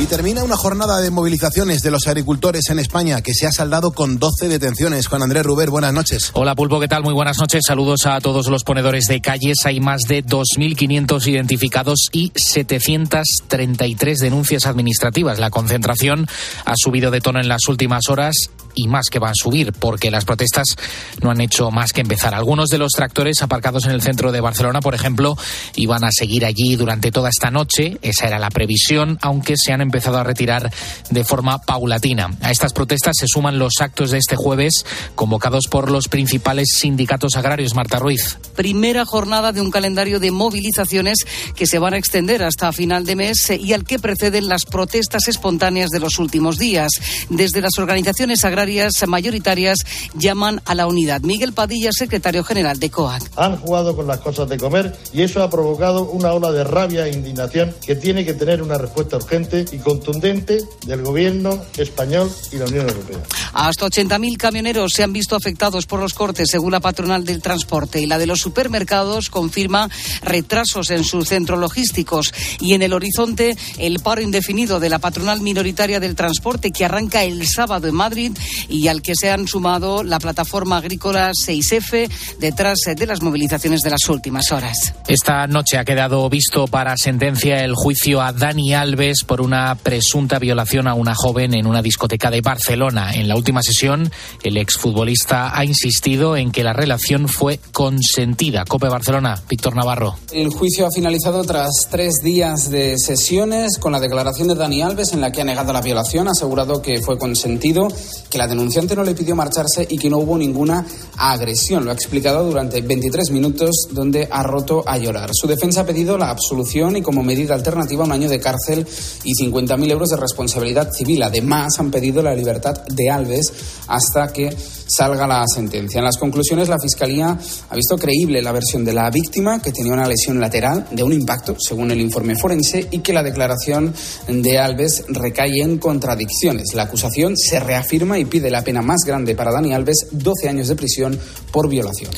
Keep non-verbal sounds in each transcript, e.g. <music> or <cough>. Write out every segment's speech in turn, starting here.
Y termina una jornada de movilizaciones de los agricultores en España que se ha saldado con 12 detenciones. Juan Andrés Ruber, buenas noches. Hola Pulpo, ¿qué tal? Muy buenas noches. Saludos a todos los ponedores de calles. Hay más de 2.500 identificados y 733 denuncias administrativas. La concentración ha subido de tono en las últimas horas y más que van a subir porque las protestas no han hecho más que empezar. Algunos de los tractores aparcados en el centro de Barcelona, por ejemplo, iban a seguir allí durante toda esta noche. Esa era la previsión, aunque se han empezado a retirar de forma paulatina. A estas protestas se suman los actos de este jueves convocados por los principales sindicatos agrarios. Marta Ruiz. Primera jornada de un calendario de movilizaciones que se van a extender hasta final de mes y al que preceden las protestas espontáneas de los últimos días. Desde las organizaciones agrarias mayoritarias llaman a la unidad. Miguel Padilla, secretario general de COAC. Han jugado con las cosas de comer y eso ha provocado una ola de rabia e indignación que tiene que tener una respuesta urgente y contundente del gobierno español y la Unión Europea. Hasta 80.000 camioneros se han visto afectados por los cortes, según la patronal del transporte. Y la de los supermercados confirma retrasos en sus centros logísticos. Y en el horizonte, el paro indefinido de la patronal minoritaria del transporte, que arranca el sábado en Madrid y al que se han sumado la plataforma agrícola 6F detrás de las movilizaciones de las últimas horas. Esta noche ha quedado visto para sentencia el juicio a Dani Alves por una presunta violación a una joven en una discoteca de Barcelona. En la última sesión, el exfutbolista ha insistido en que la relación fue consentida. Cope Barcelona, Víctor Navarro. El juicio ha finalizado tras tres días de sesiones con la declaración de Dani Alves en la que ha negado la violación, ha asegurado que fue consentido, que la denunciante no le pidió marcharse y que no hubo ninguna agresión. Lo ha explicado durante 23 minutos donde ha roto a llorar. Su defensa ha pedido la absolución y como medida alternativa un año de cárcel y 50.000 euros de responsabilidad civil. Además, han pedido la libertad de Alves hasta que salga la sentencia. En las conclusiones, la Fiscalía ha visto creíble la versión de la víctima, que tenía una lesión lateral de un impacto, según el informe forense, y que la declaración de Alves recae en contradicciones. La acusación se reafirma y pide la pena más grande para Dani Alves, 12 años de prisión por violación.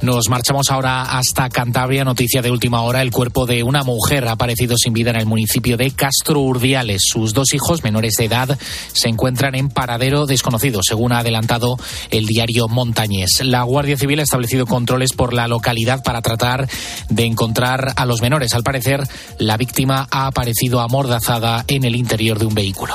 Nos marchamos ahora hasta Cantabria. Noticia de última hora. El cuerpo de una mujer ha aparecido sin vida en el municipio de Castro Urdiales. Sus dos hijos menores de edad se encuentran en paradero desconocido, según ha adelantado el diario Montañés. La Guardia Civil ha establecido controles por la localidad para tratar de encontrar a los menores. Al parecer, la víctima ha aparecido amordazada en el interior de un vehículo.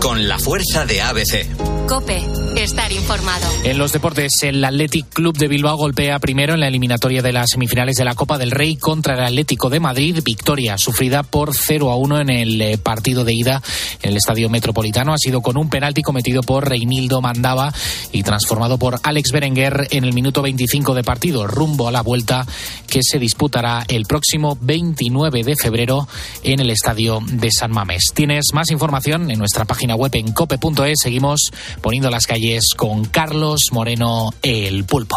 Con la fuerza de ABC. Cope, estar informado. En los deportes, el Athletic Club de Bilbao golpea primero en la eliminatoria de las semifinales de la Copa del Rey contra el Atlético de Madrid. Victoria sufrida por 0 a 1 en el eh, partido de ida en el Estadio Metropolitano. Ha sido con un penalti cometido por Reinildo Mandaba y transformado por Alex Berenguer en el minuto 25 de partido, rumbo a la vuelta que se disputará el próximo 29 de febrero en el Estadio de San Mamés. Tienes más información en nuestra página web en cope.es. Seguimos poniendo las calles con Carlos Moreno el Pulpo.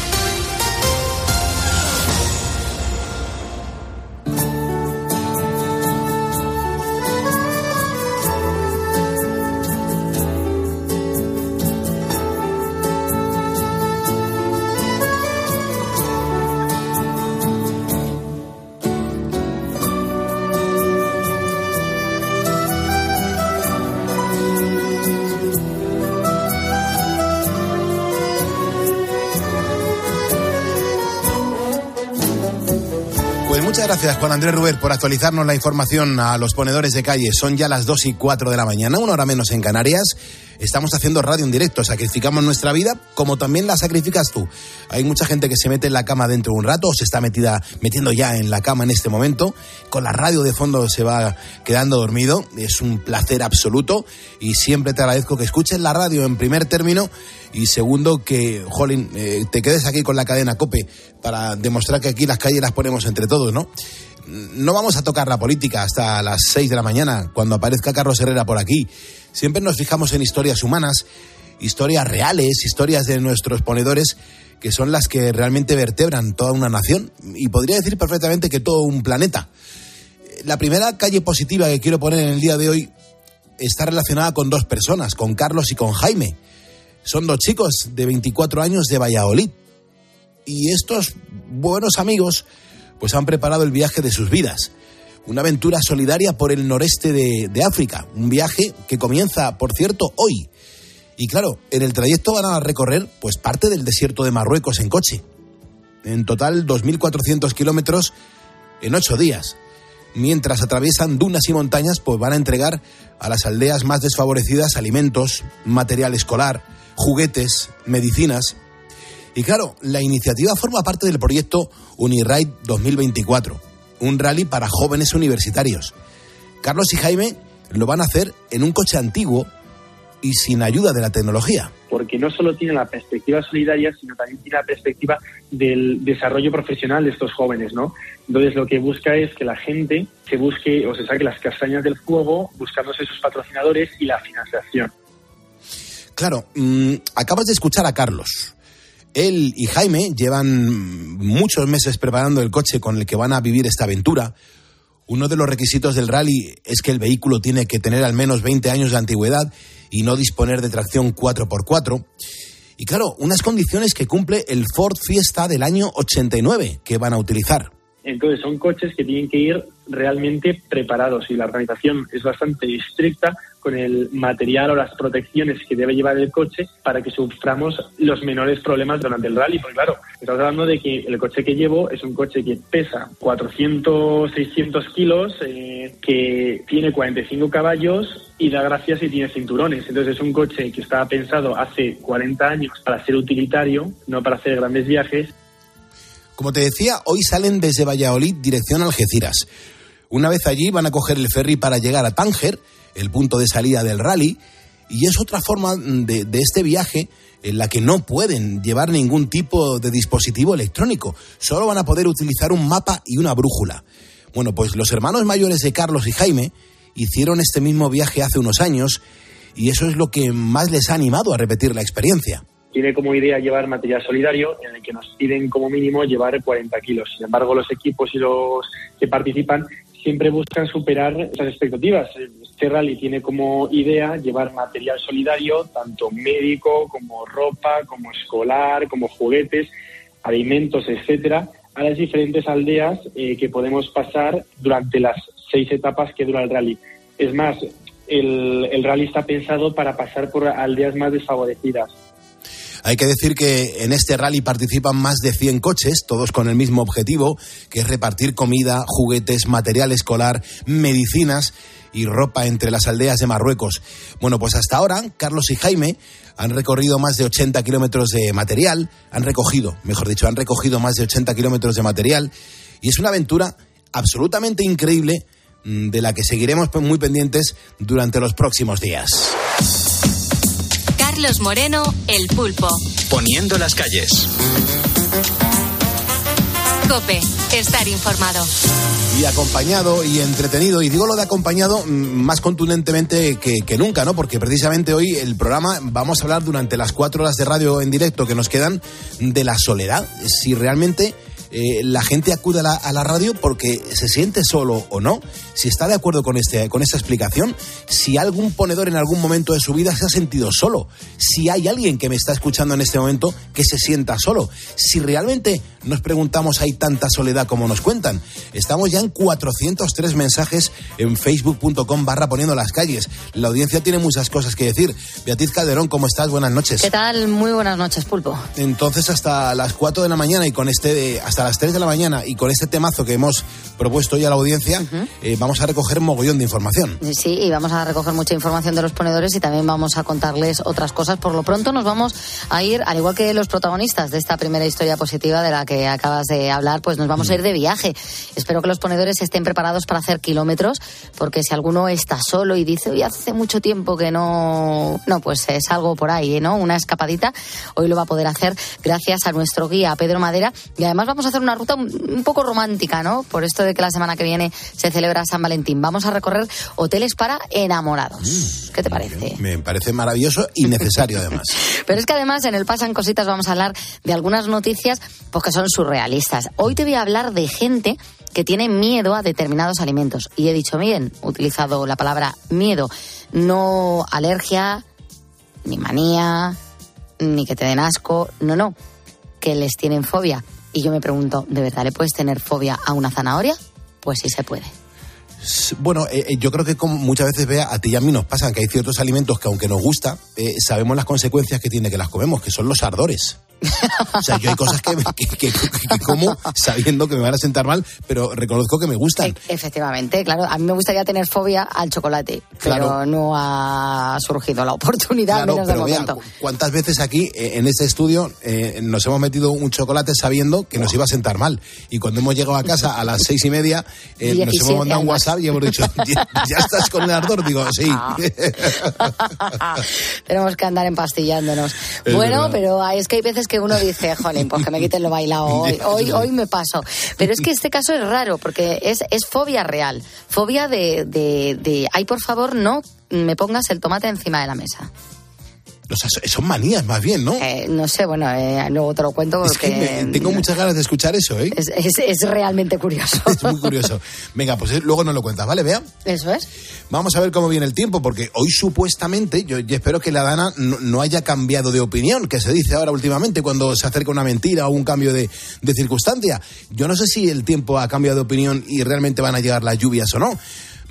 Gracias, Juan Andrés Ruber, por actualizarnos la información a los ponedores de calle. Son ya las 2 y 4 de la mañana, una hora menos en Canarias. Estamos haciendo radio en directo, sacrificamos nuestra vida como también la sacrificas tú. Hay mucha gente que se mete en la cama dentro de un rato o se está metida, metiendo ya en la cama en este momento. Con la radio de fondo se va quedando dormido. Es un placer absoluto y siempre te agradezco que escuches la radio en primer término y segundo que, jolín, eh, te quedes aquí con la cadena COPE para demostrar que aquí las calles las ponemos entre todos, ¿no? No vamos a tocar la política hasta las 6 de la mañana, cuando aparezca Carlos Herrera por aquí. Siempre nos fijamos en historias humanas, historias reales, historias de nuestros ponedores, que son las que realmente vertebran toda una nación y podría decir perfectamente que todo un planeta. La primera calle positiva que quiero poner en el día de hoy está relacionada con dos personas, con Carlos y con Jaime. Son dos chicos de 24 años de Valladolid. Y estos buenos amigos pues han preparado el viaje de sus vidas. Una aventura solidaria por el noreste de, de África. Un viaje que comienza, por cierto, hoy. Y claro, en el trayecto van a recorrer pues parte del desierto de Marruecos en coche. En total 2.400 kilómetros en ocho días. Mientras atraviesan dunas y montañas, pues van a entregar a las aldeas más desfavorecidas alimentos, material escolar, juguetes, medicinas. Y claro, la iniciativa forma parte del proyecto Uniride 2024, un rally para jóvenes universitarios. Carlos y Jaime lo van a hacer en un coche antiguo y sin ayuda de la tecnología. Porque no solo tiene la perspectiva solidaria, sino también tiene la perspectiva del desarrollo profesional de estos jóvenes, ¿no? Entonces lo que busca es que la gente se busque o se saque las castañas del fuego buscándose sus patrocinadores y la financiación. Claro, mmm, acabas de escuchar a Carlos. Él y Jaime llevan muchos meses preparando el coche con el que van a vivir esta aventura. Uno de los requisitos del rally es que el vehículo tiene que tener al menos 20 años de antigüedad y no disponer de tracción 4x4. Y claro, unas condiciones que cumple el Ford Fiesta del año 89 que van a utilizar. Entonces son coches que tienen que ir realmente preparados y la organización es bastante estricta con el material o las protecciones que debe llevar el coche para que suframos los menores problemas durante el rally. Porque claro, estamos hablando de que el coche que llevo es un coche que pesa 400, 600 kilos, eh, que tiene 45 caballos y da gracias si tiene cinturones. Entonces es un coche que estaba pensado hace 40 años para ser utilitario, no para hacer grandes viajes. Como te decía, hoy salen desde Valladolid dirección Algeciras. Una vez allí van a coger el ferry para llegar a Tánger, el punto de salida del rally, y es otra forma de, de, este viaje en la que no pueden llevar ningún tipo de dispositivo electrónico, solo van a poder utilizar un mapa y una brújula. Bueno, pues los hermanos mayores de Carlos y Jaime hicieron este mismo viaje hace unos años y eso es lo que más les ha animado a repetir la experiencia tiene como idea llevar material solidario en el que nos piden como mínimo llevar 40 kilos. Sin embargo, los equipos y los que participan siempre buscan superar esas expectativas. Este rally tiene como idea llevar material solidario, tanto médico como ropa, como escolar, como juguetes, alimentos, etcétera, a las diferentes aldeas eh, que podemos pasar durante las seis etapas que dura el rally. Es más, el, el rally está pensado para pasar por aldeas más desfavorecidas hay que decir que en este rally participan más de 100 coches, todos con el mismo objetivo, que es repartir comida, juguetes, material escolar, medicinas y ropa entre las aldeas de Marruecos. Bueno, pues hasta ahora, Carlos y Jaime han recorrido más de 80 kilómetros de material, han recogido, mejor dicho, han recogido más de 80 kilómetros de material y es una aventura absolutamente increíble mm, de la que seguiremos muy pendientes durante los próximos días. Carlos Moreno, El Pulpo. Poniendo las calles. Cope, estar informado. Y acompañado y entretenido, y digo lo de acompañado más contundentemente que, que, nunca, ¿no? Porque precisamente hoy el programa vamos a hablar durante las cuatro horas de radio en directo que nos quedan de la soledad. Si realmente eh, la gente acude a la, a la, radio porque se siente solo o no, si está de acuerdo con, este, con esta explicación, si algún ponedor en algún momento de su vida se ha sentido solo, si hay alguien que me está escuchando en este momento que se sienta solo, si realmente nos preguntamos hay tanta soledad como nos cuentan. Estamos ya en 403 mensajes en facebook.com barra poniendo las calles. La audiencia tiene muchas cosas que decir. Beatriz Calderón, ¿cómo estás? Buenas noches. ¿Qué tal? Muy buenas noches, Pulpo. Entonces hasta las 4 de la mañana y con este, hasta las 3 de la mañana y con este temazo que hemos propuesto hoy a la audiencia, uh -huh. eh, vamos a recoger mogollón de información. Sí, y vamos a recoger mucha información de los ponedores y también vamos a contarles otras cosas. Por lo pronto nos vamos a ir, al igual que los protagonistas de esta primera historia positiva de la que acabas de hablar, pues nos vamos a ir de viaje. Espero que los ponedores estén preparados para hacer kilómetros, porque si alguno está solo y dice, hoy hace mucho tiempo que no, no, pues es algo por ahí, ¿no? Una escapadita, hoy lo va a poder hacer gracias a nuestro guía Pedro Madera y además vamos a hacer una ruta un poco romántica, ¿no? Por esto de que la semana que viene se celebra San Valentín. Vamos a recorrer hoteles para enamorados. Mm, ¿Qué te parece? Me parece maravilloso y necesario además. <laughs> Pero es que además en el Pasan Cositas vamos a hablar de algunas noticias pues, que son surrealistas. Hoy te voy a hablar de gente que tiene miedo a determinados alimentos. Y he dicho bien, he utilizado la palabra miedo, no alergia, ni manía, ni que te den asco, no, no, que les tienen fobia. Y yo me pregunto, ¿de verdad le puedes tener fobia a una zanahoria? Pues sí se puede. Bueno, eh, eh, yo creo que como muchas veces vea a ti y a mí nos pasan que hay ciertos alimentos que aunque nos gusta, eh, sabemos las consecuencias que tiene que las comemos, que son los ardores. <laughs> O sea, yo hay cosas que, que, que, que, como sabiendo que me van a sentar mal, pero reconozco que me gustan. E efectivamente, claro. A mí me gustaría tener fobia al chocolate, pero claro. no ha surgido la oportunidad, claro, menos pero de momento. ¿Cuántas veces aquí eh, en este estudio eh, nos hemos metido un chocolate sabiendo que nos iba a sentar mal? Y cuando hemos llegado a casa a las seis y media, eh, nos hemos mandado un WhatsApp y hemos dicho, ¿ya, ya estás con el ardor? Digo, sí. Ah. <laughs> <laughs> Tenemos que andar empastillándonos. Es bueno, verdad. pero hay- es que hay veces que uno dice, jolín, pues que me quiten lo bailado <laughs> hoy, hoy, hoy me paso. Pero es que este caso es raro, porque es, es fobia real. Fobia de, de, de, ay, por favor, no me pongas el tomate encima de la mesa. O sea, son manías más bien, ¿no? Eh, no sé, bueno, eh, luego te lo cuento Es porque que me- tengo muchas ganas de escuchar eso, ¿eh? es, es- es realmente curioso. <laughs> Es muy curioso. Venga, pues eh, luego nos lo cuentas, ¿vale? Vea. Eso es. Vamos a ver cómo viene el tiempo, porque hoy supuestamente, yo, yo espero que la Dana no, no haya cambiado de opinión, que se dice ahora últimamente cuando se acerca una mentira o un cambio de, de circunstancia. Yo no sé si el tiempo ha cambiado de opinión y realmente van a llegar las lluvias o no.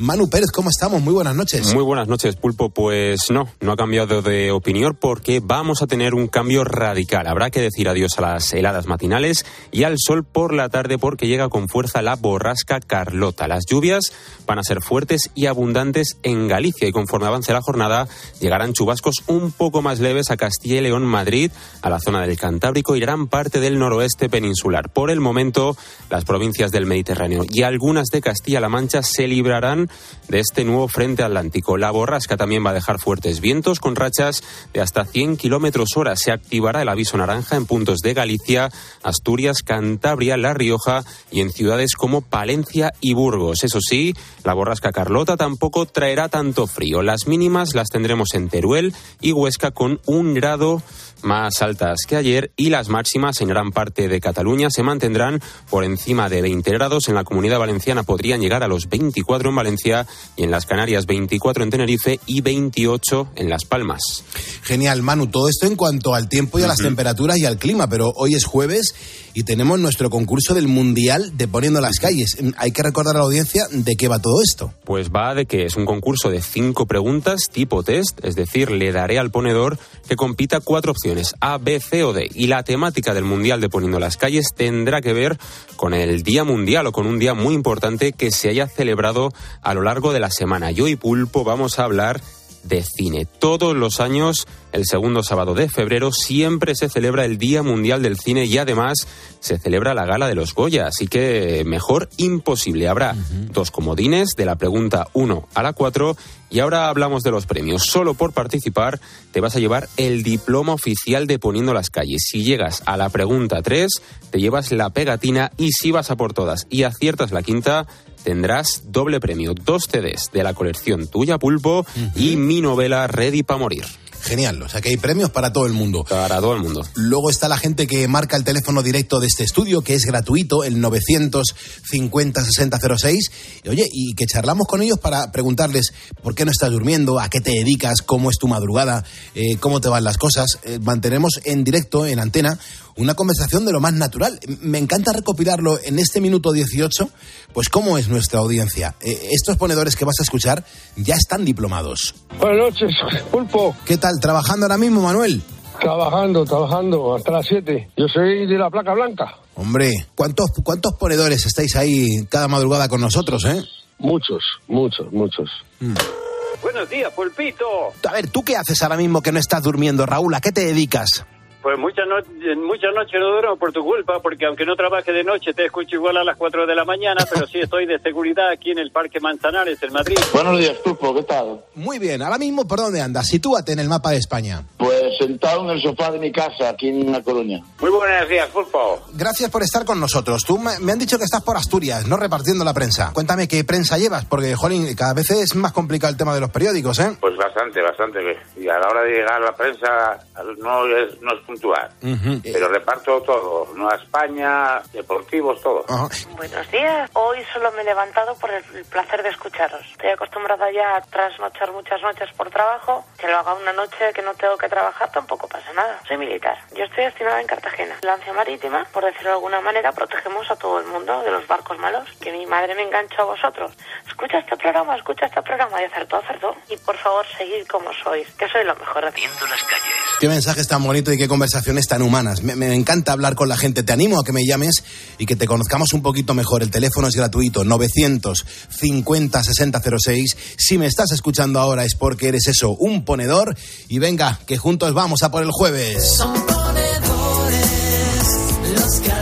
Manu Pérez, ¿cómo estamos? Muy buenas noches. Muy buenas noches, Pulpo. Pues no, no ha cambiado de opinión porque vamos a tener un cambio radical. Habrá que decir adiós a las heladas matinales y al sol por la tarde porque llega con fuerza la borrasca Carlota. Las lluvias van a ser fuertes y abundantes en Galicia y conforme avance la jornada llegarán chubascos un poco más leves a Castilla y León, Madrid, a la zona del Cantábrico y gran parte del noroeste peninsular. Por el momento, las provincias del Mediterráneo y algunas de Castilla-La Mancha se librarán de este nuevo frente atlántico. La borrasca también va a dejar fuertes vientos con rachas de hasta 100 kilómetros hora. Se activará el aviso naranja en puntos de Galicia, Asturias, Cantabria, La Rioja y en ciudades como Palencia y Burgos. Eso sí, la borrasca Carlota tampoco traerá tanto frío. Las mínimas las tendremos en Teruel y Huesca con un grado más altas que ayer y las máximas en gran parte de Cataluña se mantendrán por encima de 20 grados. En la comunidad valenciana podrían llegar a los 24 en Valencia y en las Canarias 24 en Tenerife y 28 en Las Palmas. Genial, Manu. Todo esto en cuanto al tiempo y a las temperaturas y al clima, pero hoy es jueves y tenemos nuestro concurso del Mundial de Poniendo las Calles. Hay que recordar a la audiencia de qué va todo esto. Pues va de que es un concurso de cinco preguntas tipo test, es decir, le daré al ponedor que compita cuatro opciones, A, B, C o D. Y la temática del Mundial de Poniendo las Calles tendrá que ver con el Día Mundial o con un día muy importante que se haya celebrado a lo largo de la semana. Yo y Pulpo vamos a hablar de cine. Todos los años, el segundo sábado de febrero, siempre se celebra el Día Mundial del Cine y además se celebra la gala de los Goya. Así que mejor imposible. Habrá dos comodines de la pregunta 1 a la 4 y ahora hablamos de los premios. Solo por participar te vas a llevar el diploma oficial de Poniendo las Calles. Si llegas a la pregunta 3, te llevas la pegatina y si vas a por todas y aciertas la quinta, tendrás doble premio, dos CDs de la colección Tuya Pulpo y mi novela Ready para morir. Genial, o sea que hay premios para todo el mundo. Para todo el mundo. Luego está la gente que marca el teléfono directo de este estudio, que es gratuito, el 950-6006. Y, oye, y que charlamos con ellos para preguntarles por qué no estás durmiendo, a qué te dedicas, cómo es tu madrugada, eh, cómo te van las cosas. Eh, mantenemos en directo, en antena, una conversación de lo más natural. Me encanta recopilarlo en este minuto 18, pues cómo es nuestra audiencia. Eh, estos ponedores que vas a escuchar ya están diplomados. Buenas noches, Pulpo. ¿Qué tal? ¿Trabajando ahora mismo, Manuel? Trabajando, trabajando hasta las 7. Yo soy de la placa blanca. Hombre, ¿cuántos, ¿cuántos ponedores estáis ahí cada madrugada con nosotros, eh? Muchos, muchos, muchos. Buenos días, Pulpito. A ver, ¿tú qué haces ahora mismo que no estás durmiendo, Raúl? ¿A qué te dedicas? Pues muchas no, muchas noches no duermo por tu culpa, porque aunque no trabaje de noche, te escucho igual a las 4 de la mañana, pero sí estoy de seguridad aquí en el Parque Manzanares, en Madrid. Buenos días, Pulpo, ¿qué tal? Muy bien, ahora mismo, ¿por dónde andas? Sitúate en el mapa de España. Pues sentado en el sofá de mi casa, aquí en La Coruña. Muy buenos días, Pulpo. Gracias por estar con nosotros. Tú me, me han dicho que estás por Asturias, no repartiendo la prensa. Cuéntame qué prensa llevas, porque, jolín, cada vez es más complicado el tema de los periódicos, ¿eh? Pues bastante, bastante. y a la hora de llegar a la prensa no es, no es puntual. Pero reparto todo, Nueva España, deportivos, todo. Buenos días. Hoy solo me he levantado por el placer de escucharos. Estoy acostumbrada ya a trasnochar muchas noches por trabajo. Que lo haga una noche que no tengo que trabajar tampoco pasa nada. Soy militar. Yo estoy destinada en Cartagena. La Lancia marítima, por decirlo de alguna manera, protegemos a todo el mundo de los barcos malos. Que mi madre me enganchó a vosotros. Escucha este programa, escucha este programa y acertó, acertó. Y por favor, seguid como sois, que soy lo mejor haciendo las calles. Qué mensajes tan bonitos y qué conversaciones tan humanas. Me, encanta hablar con la gente. Te animo a que me llames y que te conozcamos un poquito mejor. El teléfono es gratuito, 950 6006. Si me estás escuchando ahora es porque eres eso, un ponedor. Y venga, que juntos vamos a por el jueves. Son ponedores los que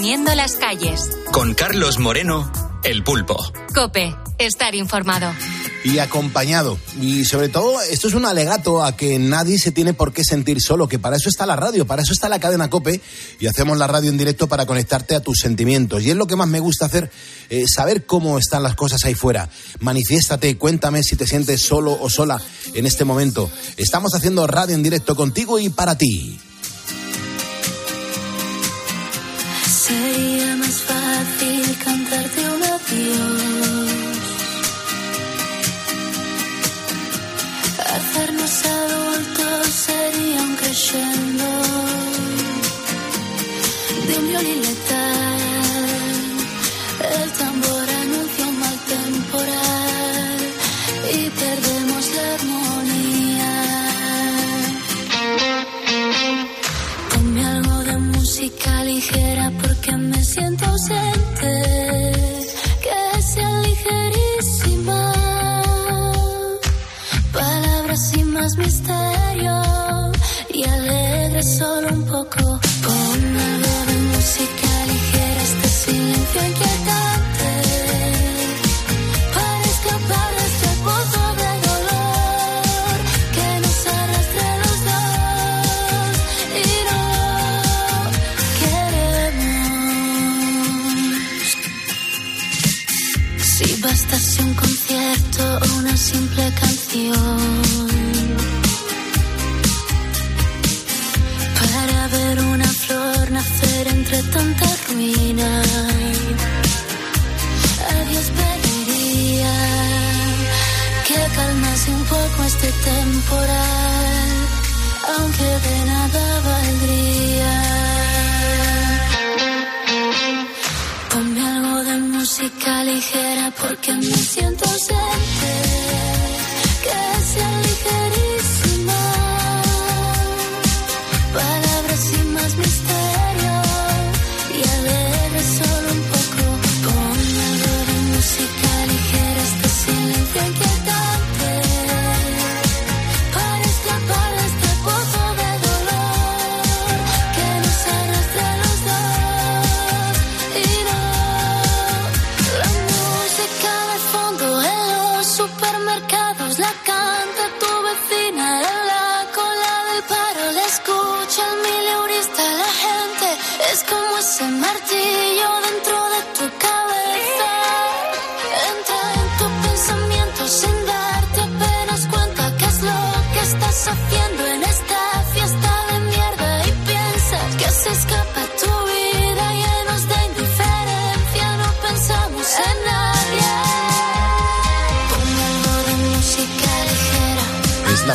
Poniendo las calles. Con Carlos Moreno, El Pulpo. Cope, estar informado. y acompañado. Y sobre todo, esto es un alegato a que nadie se tiene por qué sentir solo, que para eso está la radio, para eso está la cadena Cope y hacemos la radio en directo para conectarte a tus sentimientos. Y es lo que más me gusta hacer, eh, saber cómo están las cosas ahí fuera. Manifiéstate, cuéntame si te sientes solo o sola en este momento. Estamos haciendo radio en directo contigo y para ti. Sería más fácil cantarte un adiós. Hacernos adultos sería un crescendo de un violín letal. El tambor anuncia un mal temporal y perdemos la armonía. Ponme algo de música ligera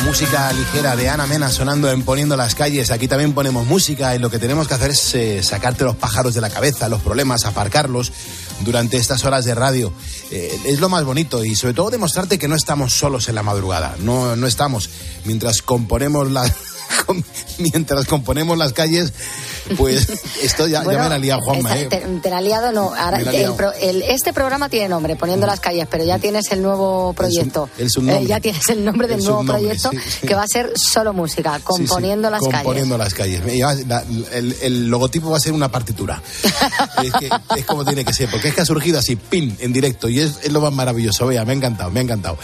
música ligera de Ana Mena sonando en Poniendo las calles. Aquí también ponemos música y lo que tenemos que hacer es eh, sacarte los pájaros de la cabeza, los problemas, aparcarlos durante estas horas de radio. Eh, es lo más bonito y sobre todo demostrarte que no estamos solos en la madrugada. No, no estamos. Mientras componemos las <laughs> mientras componemos las calles, Pues esto ya, ya Bueno, me la lía Juanma, esta- ¿eh? te, te la ha liado, no. Ahora, el el- este programa tiene nombre, Poniendo las calles, pero ya tienes el nuevo proyecto. el subnombre. Eh, ya tienes el nombre del El nuevo subnombre, proyecto, sí, que va a ser solo música, componiendo las calles. Componiendo las calles. La- el, logotipo va a ser una partitura. <laughs> es, que, es como tiene que ser, porque es que ha surgido así, pin, en directo, y es, es lo más maravilloso. Vea, me ha encantado, me ha encantado.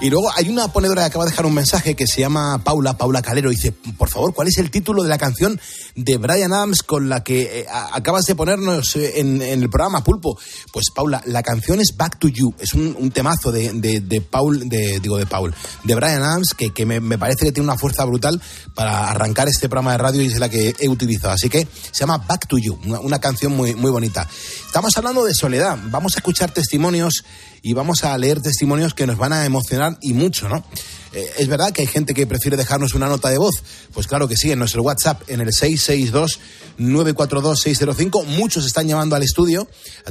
Y luego hay una ponedora que acaba de dejar un mensaje que se llama Paula, Paula Calero, dice, por favor, ¿cuál es el título de la canción de Brian Adams con la que eh, acabas de ponernos eh, en, el programa Pulpo? Pues Paula, la canción es Back to You, es un, temazo de, de, Paul, de, digo de Paul, de Brian Adams, que, que me, me parece que tiene una fuerza brutal para arrancar este programa de radio y es la que he utilizado. Así que se llama Back to You, una, una canción muy, muy bonita. Estamos hablando de soledad, vamos a escuchar testimonios y vamos a leer testimonios que nos van a emocionar y mucho, ¿no? Eh, es verdad que hay gente que prefiere dejarnos una nota de voz. Pues claro que sí, en nuestro WhatsApp, en el 662-942-605. Muchos están llamando al estudio.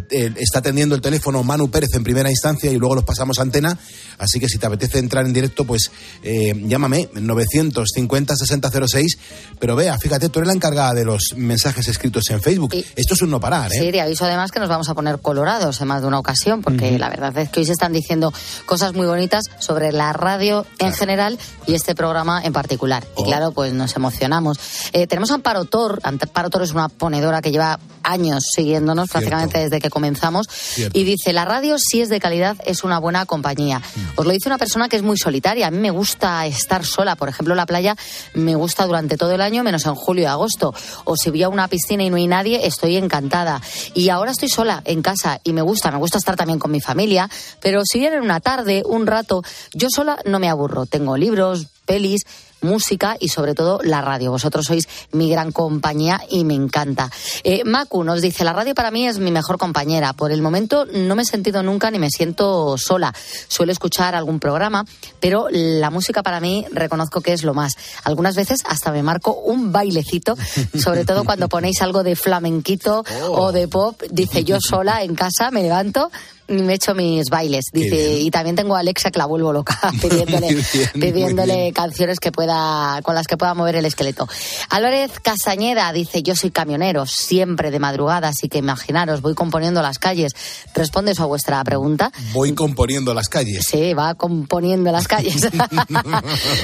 Eh, está atendiendo el teléfono Manu Pérez en primera instancia y luego los pasamos a antena. Así que si te apetece entrar en directo, pues eh, llámame 950-6006. Pero vea, fíjate, tú eres la encargada de los mensajes escritos en Facebook. Esto es un no parar, ¿eh? Sí, te aviso además que nos vamos a poner colorados en más de una ocasión, porque la verdad es que hoy se están diciendo cosas muy bonitas sobre la radio en general y este programa en particular. Oh. Y claro, pues nos emocionamos. Eh, tenemos a Amparo Tor. Amparo Tor es una ponedora que lleva años siguiéndonos, prácticamente desde que comenzamos. Cierto. Y dice, la radio si es de calidad es una buena compañía. Os lo dice una persona que es muy solitaria. A mí me gusta estar sola. Por ejemplo, la playa me gusta durante todo el año, menos en julio y agosto. O si voy a una piscina y no hay nadie, estoy encantada. Y ahora estoy sola en casa y me gusta. Me gusta estar también con mi familia. Pero si vienen una tarde, un rato, yo sola no me aburro. Tengo libros, pelis, música y sobre todo la radio. Vosotros sois mi gran compañía y me encanta. Eh, Macu nos dice, la radio para mí es mi mejor compañera. Por el momento no me he sentido nunca ni me siento sola. Suelo escuchar algún programa, pero la música para mí reconozco que es lo más. Algunas veces hasta me marco un bailecito, sobre todo cuando ponéis algo de flamenquito o de pop. Dice, yo sola en casa me levanto y me echo mis bailes. Dice, y también tengo a Alexa que la vuelvo loca <laughs> pidiéndole, bien, pidiéndole canciones que pueda, con las que pueda mover el esqueleto. Álvarez Casañeda dice, yo soy camionero, siempre de madrugada, así que imaginaros, voy componiendo las calles. Responde eso a vuestra pregunta. Voy componiendo las calles. Sí, va componiendo las calles. <laughs>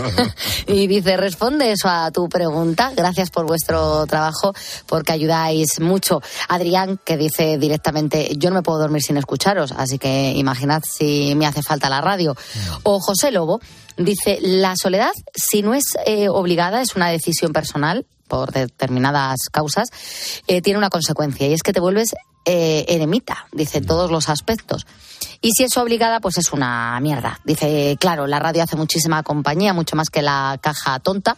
<laughs> y dice, responde eso a tu pregunta. Gracias por vuestro trabajo, porque ayudáis mucho. Adrián, que dice directamente, yo no me puedo dormir sin escucharos, así que imaginad si me hace falta la radio. O José Lobo dice, la soledad, si no es eh, obligada, es una decisión personal por determinadas causas, eh, tiene una consecuencia y es que te vuelves eh, eremita, dice, en todos los aspectos. Y si es obligada, pues es una mierda. Dice, claro, la radio hace muchísima compañía, mucho más que la caja tonta.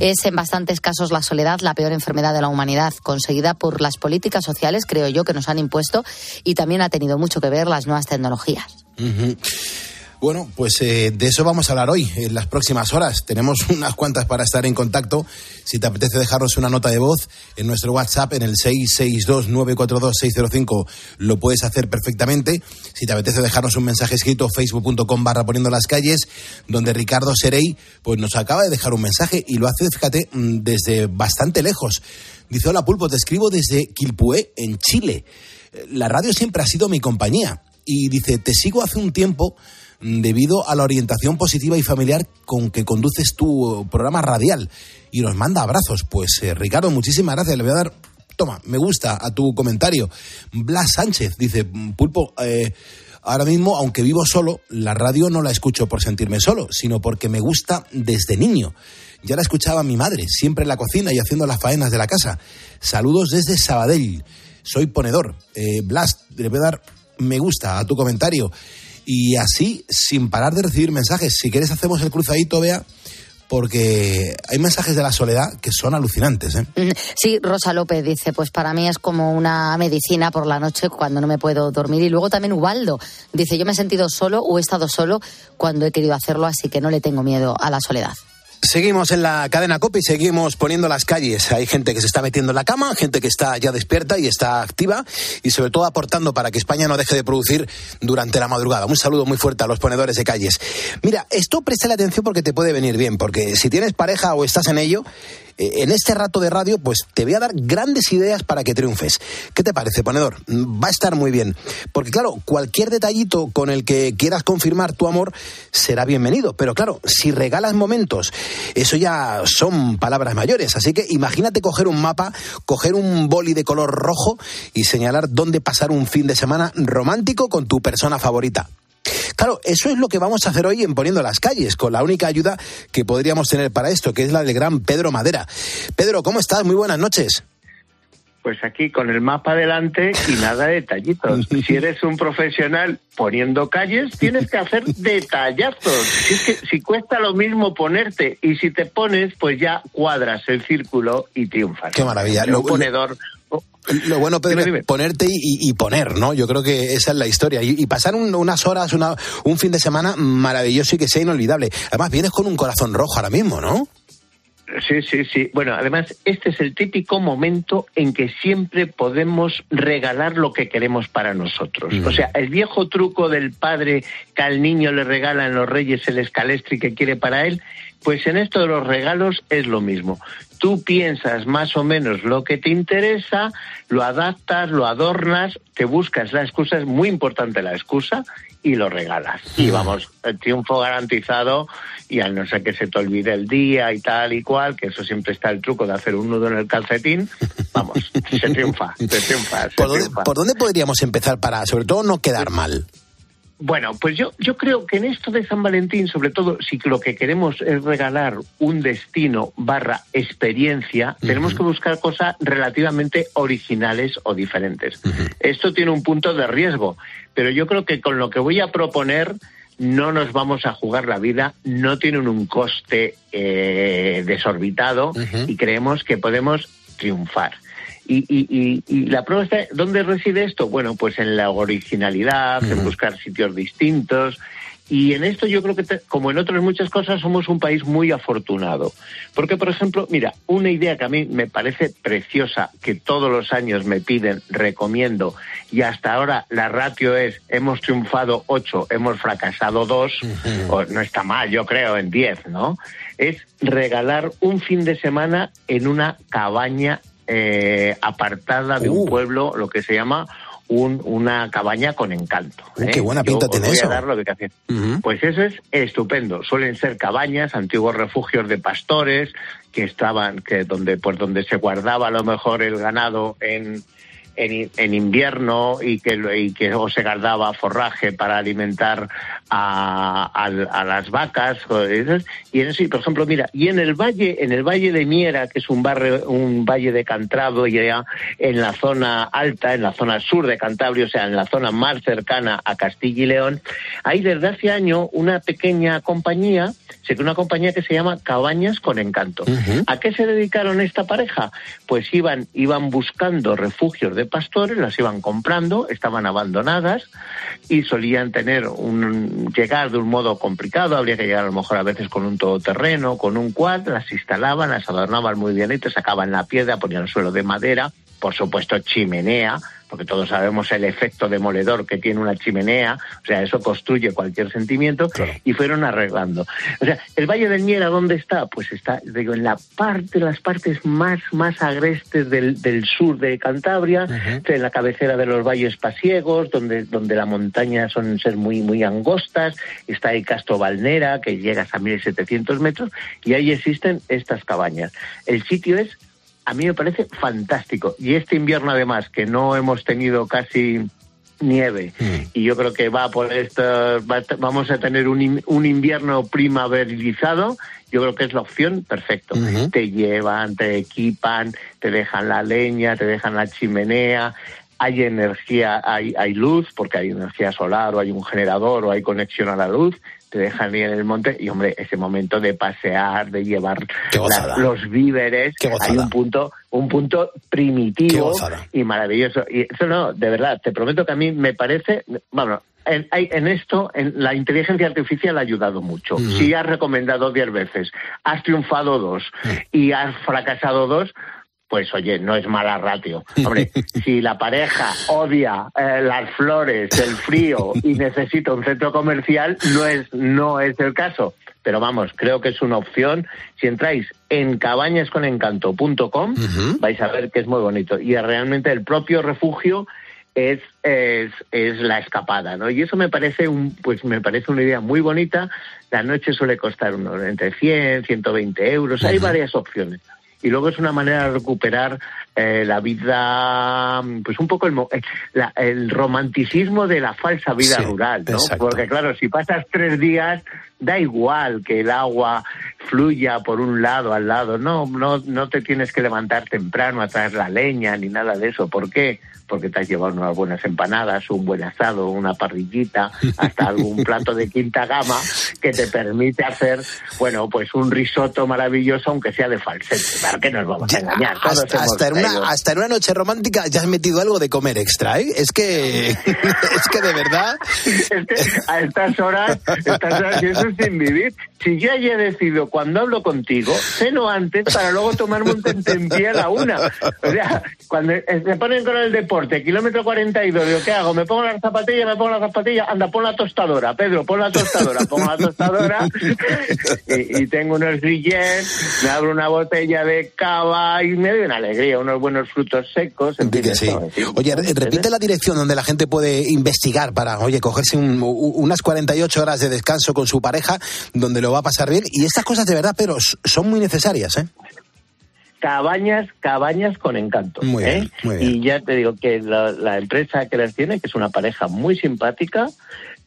Es en bastantes casos la soledad la peor enfermedad de la humanidad, conseguida por las políticas sociales, creo yo, que nos han impuesto y también ha tenido mucho que ver las nuevas tecnologías. Bueno, pues eh, de eso vamos a hablar hoy, en las próximas horas. Tenemos <laughs> unas cuantas para estar en contacto. Si te apetece dejarnos una nota de voz en nuestro WhatsApp en el 662-942-605, lo puedes hacer perfectamente. Si te apetece dejarnos un mensaje escrito, facebook.com barra poniendo las calles, donde Ricardo Serey pues nos acaba de dejar un mensaje y lo hace, fíjate, mm, desde bastante lejos. Dice, hola Pulpo, te escribo desde Quilpué, en Chile. Eh, La radio siempre ha sido mi compañía. Y dice, te sigo hace un tiempo debido a la orientación positiva y familiar con que conduces tu programa radial. Y nos manda abrazos. Pues eh, Ricardo, muchísimas gracias. Le voy a dar, toma, me gusta a tu comentario. Blas Sánchez dice, Pulpo, eh, ahora mismo, aunque vivo solo, la radio no la escucho por sentirme solo, sino porque me gusta desde niño. Ya la escuchaba mi madre, siempre en la cocina y haciendo las faenas de la casa. Saludos desde Sabadell. Soy ponedor. Eh, Blas, le voy a dar me gusta a tu comentario. Y así, sin parar de recibir mensajes. Si quieres, hacemos el cruzadito, vea, porque hay mensajes de la soledad que son alucinantes. ¿eh? Sí, Rosa López dice, pues para mí es como una medicina por la noche cuando no me puedo dormir. Y luego también Ubaldo dice, yo me he sentido solo o he estado solo cuando he querido hacerlo, así que no le tengo miedo a la soledad. Seguimos en la cadena COPE y seguimos poniendo las calles. Hay gente que se está metiendo en la cama, gente que está ya despierta y está activa y sobre todo aportando para que España no deje de producir durante la madrugada. Un saludo muy fuerte a los ponedores de calles. Mira, esto presta la atención porque te puede venir bien, porque si tienes pareja o estás en ello, En este rato de radio, pues te voy a dar grandes ideas para que triunfes. ¿Qué te parece, ponedor? Va a estar muy bien. Porque claro, cualquier detallito con el que quieras confirmar tu amor será bienvenido. Pero claro, si regalas momentos, eso ya son palabras mayores. Así que imagínate coger un mapa, coger un boli de color rojo y señalar dónde pasar un fin de semana romántico con tu persona favorita. Claro, eso es lo que vamos a hacer hoy en Poniendo las Calles, con la única ayuda que podríamos tener para esto, que es la del gran Pedro Madera. Pedro, ¿cómo estás? Muy buenas noches. Pues aquí con el mapa delante y nada de detallitos. <laughs> Si eres un profesional poniendo calles, tienes que hacer detallazos. Si, es que, si cuesta lo mismo ponerte y si te pones, pues ya cuadras el círculo y triunfas. Qué maravilla. Un Lo- ponedor. Lo bueno, Pedro, es ponerte y, poner, ¿no? Yo creo que esa es la historia. Y, y pasar un- unas horas, una- un fin de semana maravilloso y que sea inolvidable. Además, vienes con un corazón rojo ahora mismo, ¿no? Sí, sí, sí. Bueno, además, este es el típico momento en que siempre podemos regalar lo que queremos para nosotros. O sea, el viejo truco del padre que al niño le regalan los reyes el escalestri que quiere para él, pues en esto de los regalos es lo mismo. Tú piensas más o menos lo que te interesa, lo adaptas, lo adornas, te buscas la excusa, es muy importante la excusa, y lo regalas. Y vamos, el triunfo garantizado, y al no ser que se te olvide el día y tal y cual, que eso siempre está el truco de hacer un nudo en el calcetín, <laughs> vamos, se triunfa, se triunfa. se ¿Por dónde, triunfa. por dónde podríamos empezar para, sobre todo, no quedar mal? Bueno, pues yo, yo creo que en esto de San Valentín, sobre todo si lo que queremos es regalar un destino barra experiencia, tenemos que buscar cosas relativamente originales o diferentes. Esto tiene un punto de riesgo, pero yo creo que con lo que voy a proponer no nos vamos a jugar la vida, no tienen un coste eh, desorbitado y creemos que podemos triunfar. Y, y- y- y la prueba está, ¿dónde reside esto? Bueno, pues en la originalidad, en buscar sitios distintos. Y en esto yo creo que, te- como en otras muchas cosas, somos un país muy afortunado. Porque, por ejemplo, mira, una idea que a mí me parece preciosa, que todos los años me piden, recomiendo, y hasta ahora la ratio es, hemos triunfado ocho, hemos fracasado dos, o no está mal, yo creo, en diez, ¿no? Es regalar un fin de semana en una cabaña eh, apartada de un pueblo, lo que se llama un- una cabaña con encanto. Uh, qué buena Yo pinta os tiene voy a eso. Pues eso es estupendo. Suelen ser cabañas, antiguos refugios de pastores que estaban, que donde, pues donde se guardaba a lo mejor el ganado en, en, en invierno y que, y que o se guardaba forraje para alimentar a, las vacas y en eso, y, por ejemplo mira y en el valle en el valle de Miera que es un barrio un valle de allá en la zona alta en la zona sur de Cantabria o sea en la zona más cercana a Castilla y León hay desde hace año una pequeña compañía una compañía que se llama Cabañas con Encanto. ¿A qué se dedicaron esta pareja? Pues iban, iban buscando refugios de pastores, las iban comprando, estaban abandonadas y solían tener un llegar de un modo complicado, habría que llegar a lo mejor a veces con un todoterreno, con un quad, las instalaban, las adornaban muy bien y te sacaban la piedra, ponían el suelo de madera, por supuesto chimenea, porque todos sabemos el efecto demoledor que tiene una chimenea, o sea, eso construye cualquier sentimiento, y fueron arreglando. O sea, el Valle del Miera, ¿dónde está? Pues está, digo, en la parte, las partes más, más agrestes del, del sur de Cantabria, en la cabecera de los valles pasiegos, donde, donde la montaña son ser muy, muy angostas, está ahí Castro Balnera, que llegas a 1700 metros, y ahí existen estas cabañas. El sitio es a mí me parece fantástico. Y este invierno, además, que no hemos tenido casi nieve y yo creo que va por esto va vamos a tener un, un invierno primaverizado yo creo que es la opción perfecto te llevan te equipan te dejan la leña te dejan la chimenea hay energía hay hay luz porque hay energía solar o hay un generador o hay conexión a la luz te dejan ir en el monte y hombre ese momento de pasear de llevar los víveres hay un punto un punto primitivo y maravilloso. Y eso no, de verdad, te prometo que a mí me parece, bueno, en, hay- en esto en la inteligencia artificial ha ayudado mucho. Ujú. Si has recomendado diez veces, has triunfado dos y has fracasado dos, pues oye, no es mala ratio. Hombre, si la pareja odia eh, las flores, el frío y <laughs> necesita un centro comercial, no es, no es el caso. pero vamos, creo que es una opción. Si entráis en cabañasconencanto.com, vais a ver que es muy bonito. Y realmente el propio refugio es, es, es la escapada, ¿no? Y eso me parece un, pues me parece una idea muy bonita. La noche suele costar unos entre 100, 120 euros. Hay varias opciones. Y luego es una manera de recuperar eh, la vida, pues un poco el, eh, la- el romanticismo de la falsa vida Sí, rural, ¿no? exacto. Porque claro, si pasas tres días, da igual que el agua fluya por un lado al lado, no, no, no te tienes que levantar temprano a traer la leña ni nada de eso. ¿Por qué? Porque te has llevado unas buenas empanadas, un buen asado, una parrillita, hasta algún <laughs> plato de quinta gama que te permite hacer, bueno, pues un risotto maravilloso, aunque sea de falsete. Claro que nos vamos a engañar. todos Hasta, hasta en una, hasta en una noche romántica ya has metido algo de comer extra, ¿eh? Es que, <laughs> <laughs> es que de verdad. Es que a estas horas, estas horas, y eso es sin vivir. Si yo ya he decidido, cuando hablo contigo, ceno antes para luego tomarme un tentempié a la una. O sea, cuando se ponen con el deporte, kilómetro 42, digo, ¿qué hago? ¿Me pongo las zapatillas? ¿Me pongo las zapatillas? Anda, pon la tostadora, Pedro, pon la tostadora. Pongo la tostadora y, y tengo unos grillets, me abro una botella de cava y me doy una alegría, unos buenos frutos secos. En fin, sí. en. Oye, re- repite la dirección donde la gente puede investigar para, oye, cogerse un- unas 48 horas de descanso con su pareja, donde lo va a pasar bien. Y estas cosas de verdad, pero son muy necesarias, ¿eh? Cabañas, cabañas con encanto. Muy bien, ¿eh? muy bien. Y ya te digo que la, la empresa que las tiene, que es una pareja muy simpática,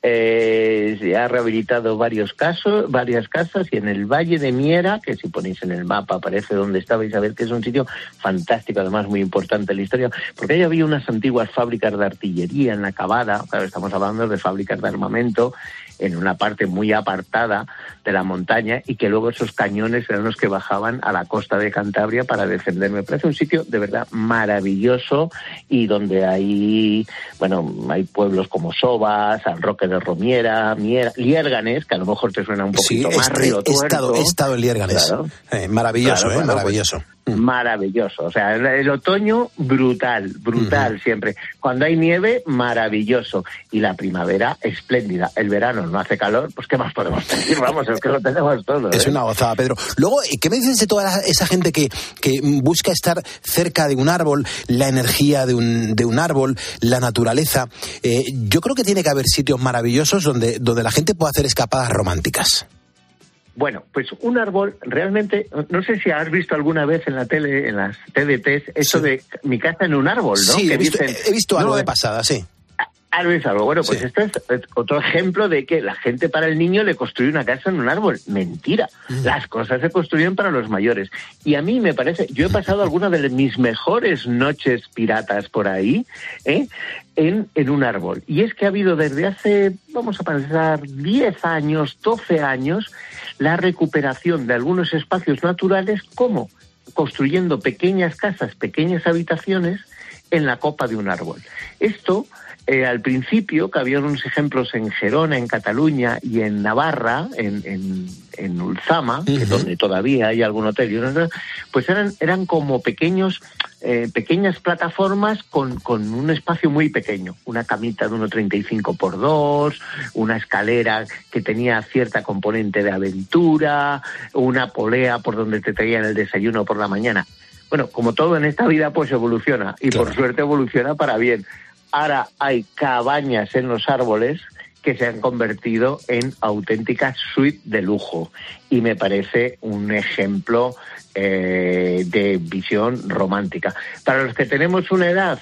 eh, se ha rehabilitado varios casos, varias casas y en el Valle de Miera, que si ponéis en el mapa aparece donde está, vais a ver que es un sitio fantástico, además muy importante en la historia, porque ahí había unas antiguas fábricas de artillería en la cavada, claro, estamos hablando de fábricas de armamento en una parte muy apartada de la montaña y que luego esos cañones eran los que bajaban a la costa de Cantabria para defender. Me parece un sitio de verdad maravilloso y donde hay, bueno, hay pueblos como Soba, San Roque de Romiera, Miera, Liérganes, que a lo mejor te suena un poquito más río he estado, he estado en Liérganes. Claro. Eh, maravilloso, Claro, ¿eh? claro, Maravilloso. Maravilloso, o sea, el, el otoño brutal, brutal siempre. Cuando hay nieve, maravilloso. Y la primavera, espléndida. El verano no hace calor, pues ¿qué más podemos <laughs> pedir? Vamos, es que lo tenemos todo. Es ¿eh? una gozada, Pedro. Luego, eh, ¿qué me dices de toda la- esa gente que, que busca estar cerca de un árbol, la energía de un, de un árbol, la naturaleza? Eh, yo creo que tiene que haber sitios maravillosos donde, donde la gente pueda hacer escapadas románticas. Bueno, pues un árbol, realmente, no sé si has visto alguna vez en la tele, en las TDTs, eso de mi casa en un árbol, ¿no? Sí, Que he visto, dicen, he visto algo "No, de eh, pasada, sí. ¿Has visto algo? Bueno, pues esto es es otro ejemplo de que la gente para el niño le construye una casa en un árbol. Mentira. Las cosas se construyen para los mayores. Y a mí me parece, yo he pasado algunas de mis mejores noches piratas por ahí, ¿eh? En, en un árbol. Y es que ha habido desde hace, vamos a pensar, 10 años, 12 años, la recuperación de algunos espacios naturales como construyendo pequeñas casas, pequeñas habitaciones en la copa de un árbol. Esto, eh, al principio, que había unos ejemplos en Gerona, en Cataluña y en Navarra, en, en, en Ulzama, que es donde todavía hay algún hotel, y otras, pues eran, eran como pequeños, eh, pequeñas plataformas con, con un espacio muy pequeño, una camita de 1,35 por 2, una escalera que tenía cierta componente de aventura, una polea por donde te traían el desayuno por la mañana. Bueno, como todo en esta vida, pues evoluciona y por suerte evoluciona para bien. Ahora hay cabañas en los árboles que se han convertido en auténticas suites de lujo y me parece un ejemplo eh, de visión romántica. Para los que tenemos una edad,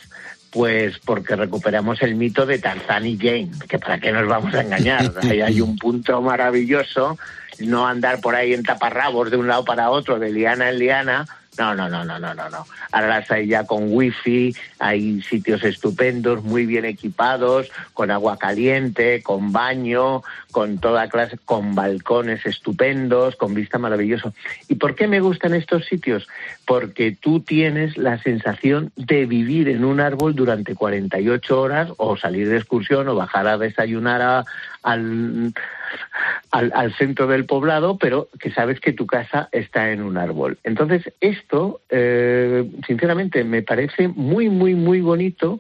pues porque recuperamos el mito de Tarzán y Jane, que para qué nos vamos a engañar, <laughs> ahí hay un punto maravilloso, no andar por ahí en taparrabos de un lado para otro, de liana en liana, no, no, no, no, no, no, no. Ahora las hay ya con wifi, hay sitios estupendos, muy bien equipados, con agua caliente, con baño, con toda clase, con balcones estupendos, con vista maravilloso. ¿Y por qué me gustan estos sitios? Porque tú tienes la sensación de vivir en un árbol durante 48 horas o salir de excursión o bajar a desayunar a- al, al, centro del poblado, pero que sabes que tu casa está en un árbol. Entonces, esto, eh, sinceramente, me parece muy, muy, muy bonito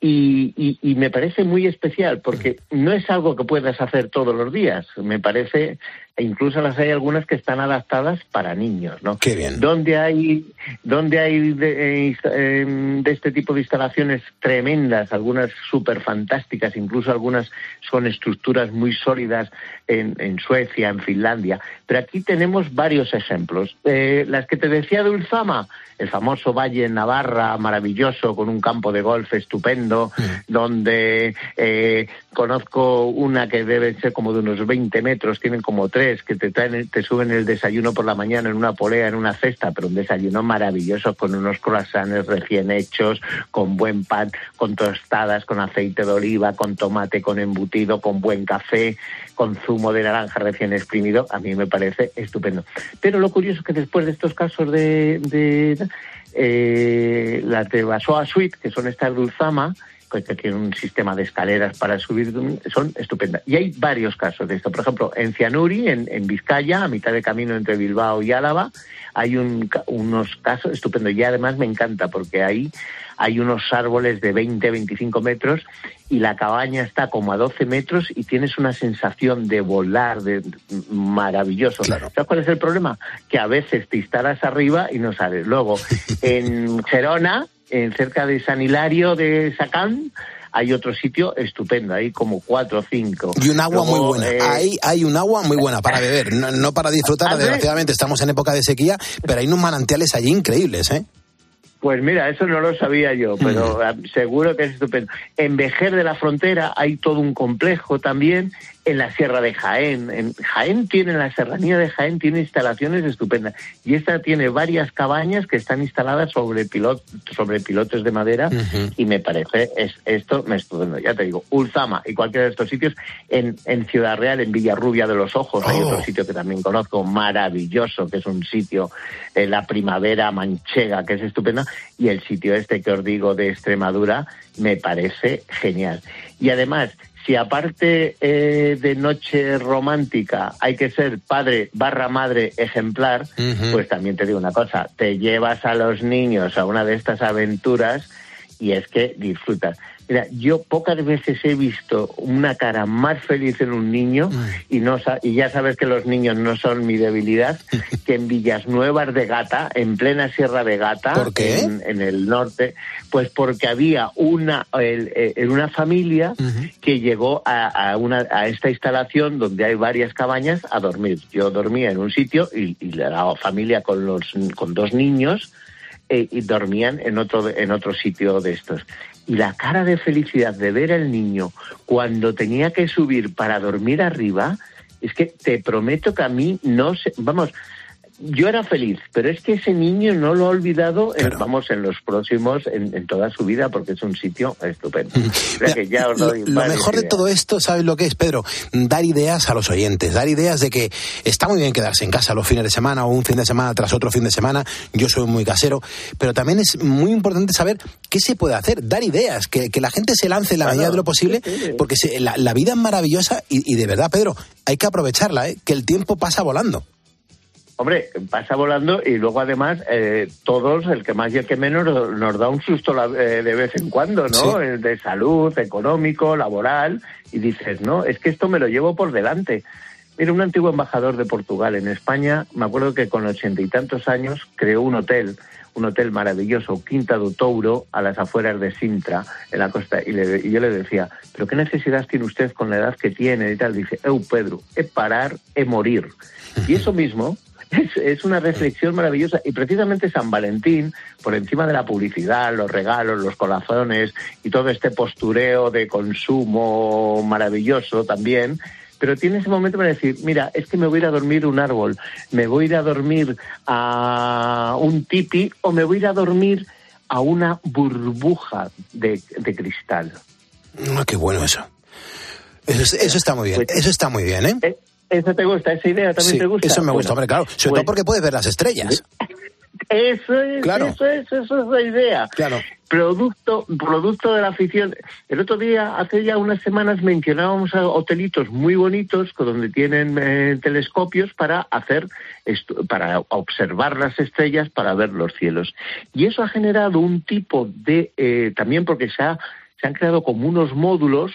y, y- y me parece muy especial porque no es algo que puedas hacer todos los días. Me parece e incluso las hay algunas que están adaptadas para niños, ¿no? Qué bien. Donde hay, donde hay de, eh, eh, de este tipo de instalaciones tremendas, algunas súper fantásticas, incluso algunas son estructuras muy sólidas en, en Suecia, en Finlandia. Pero aquí tenemos varios ejemplos. Eh, las que te decía de Ulzama, el famoso Valle en Navarra, maravilloso, con un campo de golf estupendo, donde eh, conozco una que debe ser como de unos 20 metros, tienen como tres, que te, traen, te suben el desayuno por la mañana en una polea, en una cesta, pero un desayuno maravilloso, con unos croissants recién hechos, con buen pan, con tostadas, con aceite de oliva, con tomate, con embutido, con buen café, con zumo de naranja recién exprimido, a mí me parece estupendo. Pero lo curioso es que después de estos casos de, de eh, las de Basoa Suite, que son estas Dulzama, que tienen un sistema de escaleras para subir, son estupendas. Y hay varios casos de esto. Por ejemplo, en Cianuri, en, en Vizcaya, a mitad de camino entre Bilbao y Álava, hay un, unos casos estupendos. Y además me encanta porque ahí hay unos árboles de 20, 25 metros y la cabaña está como a 12 metros y tienes una sensación de volar, de maravilloso. ¿Sabes cuál es el problema? Que a veces te instalas arriba y no sales. Luego, en <laughs> Gerona, en cerca de San Hilario de Sacán, hay otro sitio estupendo, hay como cuatro o cinco. Y un agua muy buena. eh, Hay, hay un agua muy buena para beber, no, no para disfrutar. ¿Ah? Desgraciadamente estamos en época de sequía, pero hay unos manantiales allí increíbles, ¿eh? Pues mira, eso no lo sabía yo, pero ah, seguro que es estupendo. En Vejer de la Frontera hay todo un complejo también, en la Sierra de Jaén. En Jaén tiene, la serranía de Jaén tiene instalaciones estupendas. Y esta tiene varias cabañas que están instaladas sobre, pilot, sobre pilotes de madera y me parece es, esto me estupendo. Ya te digo, Ulzama y cualquiera de estos sitios, en, en Ciudad Real, en Villarrubia de los Ojos, hay Oh. otro sitio que también conozco, maravilloso, que es un sitio, eh, la primavera manchega, que es estupenda, y el sitio este que os digo de Extremadura me parece genial. Y además, si aparte eh, de noche romántica hay que ser padre barra madre ejemplar, pues también te digo una cosa, te llevas a los niños a una de estas aventuras y es que disfrutas. Mira, yo pocas veces he visto una cara más feliz en un niño y no y ya sabes que los niños no son mi debilidad <laughs> que en Villas Nuevas de Gata, en plena Sierra de Gata, ¿Por qué? En, en el norte, pues porque había una el- eh, una familia que llegó a, a una a esta instalación donde hay varias cabañas a dormir. Yo dormía en un sitio y, y la familia con los con dos niños eh, y dormían en otro en otro sitio de estos. Y la cara de felicidad de ver al niño cuando tenía que subir para dormir arriba, es que te prometo que a mí no se, vamos, yo era feliz, pero es que ese niño no lo ha olvidado, en- vamos, en los próximos, en, en toda su vida, porque es un sitio estupendo. <laughs> O sea que ya os Lo, doy lo varias mejor de todo esto, ¿sabes lo que es, Pedro? Dar ideas a los oyentes, dar ideas de que está muy bien quedarse en casa los fines de semana o un fin de semana tras otro fin de semana. Yo soy muy casero, pero también es muy importante saber qué se puede hacer, dar ideas, que, que la gente se lance en la Claro, medida de lo posible, sí, sí. porque se- la, la vida es maravillosa y, y de verdad, Pedro, hay que aprovecharla, ¿eh? que el tiempo pasa volando. Hombre, pasa volando y luego además eh, todos, el que más y el que menos, nos da un susto la- eh, de vez en cuando, ¿no? Sí. Eh, De salud, económico, laboral, y dices, no, es que esto me lo llevo por delante. Mira, un antiguo embajador de Portugal en España, me acuerdo que con ochenta y tantos años creó un hotel, un hotel maravilloso, Quinta do Touro, a las afueras de Sintra, en la costa, y, le- y yo le decía, pero ¿qué necesidad tiene usted con la edad que tiene y tal? Dice, eu Pedro, he parar, he morir. Y eso mismo es, es una reflexión maravillosa y precisamente San Valentín, por encima de la publicidad, los regalos, los corazones y todo este postureo de consumo maravilloso también, pero tiene ese momento para decir, mira, es que me voy a ir a dormir un árbol, me voy a ir a dormir a un tipi o me voy a ir a dormir a una burbuja de, de cristal. Ah, qué bueno eso. Eso, es- eso está muy bien, eso está muy bien, ¿eh? Eh, ¿Esa te gusta? ¿Esa idea también Sí, te gusta? eso me gusta, Bueno, hombre, claro. Sobre todo porque puedes ver las estrellas. <laughs> Eso es, Claro. eso es, eso es la idea. Claro. Producto, producto de la afición. El otro día, hace ya unas semanas, mencionábamos a hotelitos muy bonitos donde tienen eh, telescopios para hacer, para observar las estrellas, para ver los cielos. Y eso ha generado un tipo de, eh, también porque se, ha- se han creado como unos módulos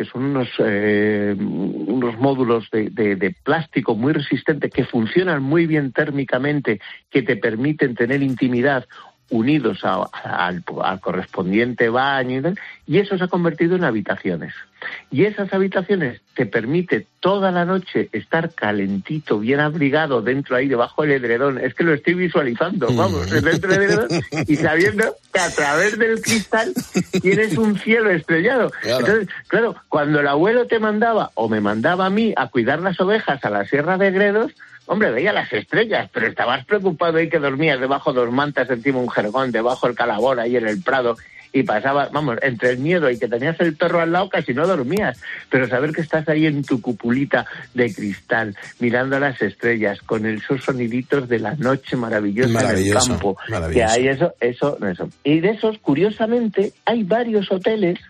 que son unos, eh, unos módulos de, de- de plástico muy resistentes que funcionan muy bien térmicamente, que te permiten tener intimidad unidos a- a- al, al correspondiente baño y, tal, y eso se ha convertido en habitaciones. Y esas habitaciones te permite toda la noche estar calentito, bien abrigado dentro ahí debajo del edredón. Es que lo estoy visualizando, vamos, dentro del edredón y sabiendo que a través del cristal tienes un cielo estrellado. Claro. Entonces, claro, cuando el abuelo te mandaba o me mandaba a mí a cuidar las ovejas a la Sierra de Gredos, Hombre, veía las estrellas, pero estabas preocupado ahí que dormías debajo de dos mantas, encima un jergón, debajo del calabor, ahí en el prado, y pasaba, vamos, entre el miedo y que tenías el perro al lado, casi no dormías. Pero saber que estás ahí en tu cupulita de cristal, mirando las estrellas, con esos soniditos de la noche maravillosa en el Maravilloso, campo, que hay eso, eso, eso. Y de esos, curiosamente, hay varios hoteles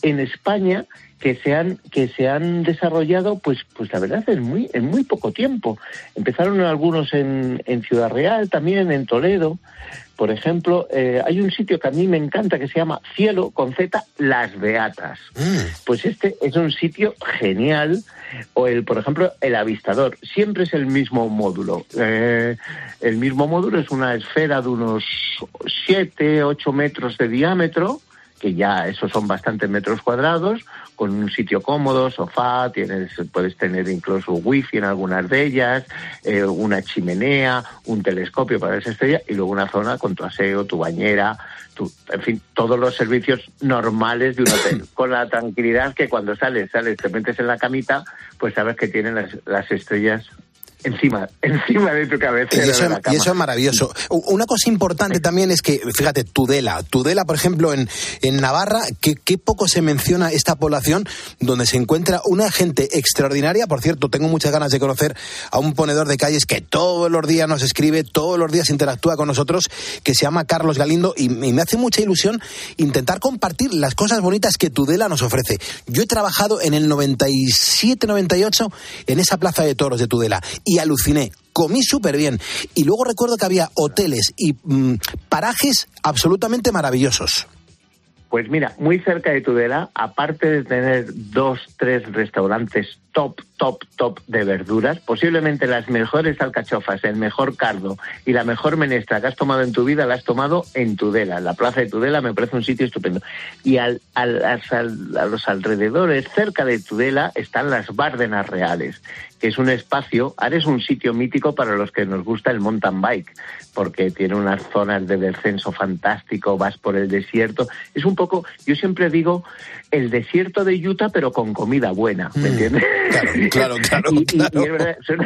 en España que se han que se han desarrollado pues pues la verdad en muy en muy poco tiempo. Empezaron algunos en, en Ciudad Real también en Toledo. Por ejemplo eh, hay un sitio que a mí me encanta que se llama Cielo con Z Las Beatas. Pues este es un sitio genial o el por ejemplo el avistador. Siempre es el mismo módulo. Eh, el mismo módulo es una esfera de unos 7 8 metros de diámetro que ya esos son bastantes metros cuadrados, con un sitio cómodo, sofá, tienes, puedes tener incluso wifi en algunas de ellas, eh, una chimenea, un telescopio para esa estrella y luego una zona con tu aseo, tu bañera, tu, en fin, todos los servicios normales de un hotel, <clears throat> con la tranquilidad que cuando sales, sales, te metes en la camita, pues sabes que tienen las, las estrellas encima, <laughs> encima de tu Y eso, cama. y eso es maravilloso. Una cosa importante también es que, fíjate, Tudela. Tudela, por ejemplo, en, en Navarra, que, qué poco se menciona esta población donde se encuentra una gente extraordinaria. Por cierto, tengo muchas ganas de conocer a un ponedor de calles que todos los días nos escribe, todos los días interactúa con nosotros, que se llama Carlos Galindo, y, y me hace mucha ilusión intentar compartir las cosas bonitas que Tudela nos ofrece. Yo he trabajado en el 97-98 en esa plaza de toros de Tudela y aluciné. Comí súper bien. Y luego recuerdo que había hoteles y mm, parajes absolutamente maravillosos. Pues mira, muy cerca de Tudela, aparte de tener dos, tres restaurantes top, top, top de verduras, posiblemente las mejores alcachofas, el mejor cardo y la mejor menestra que has tomado en tu vida, la has tomado en Tudela. La plaza de Tudela me parece un sitio estupendo. Y al, al- al- a los alrededores, cerca de Tudela, están las Bárdenas Reales, que es un espacio, ahora es un sitio mítico para los que nos gusta el mountain bike, porque tiene unas zonas de descenso fantástico, vas por el desierto. Es un poco, yo siempre digo, el desierto de Utah, pero con comida buena, ¿me entiendes? Claro, <laughs> claro, claro. Y, y- y es verdad, son-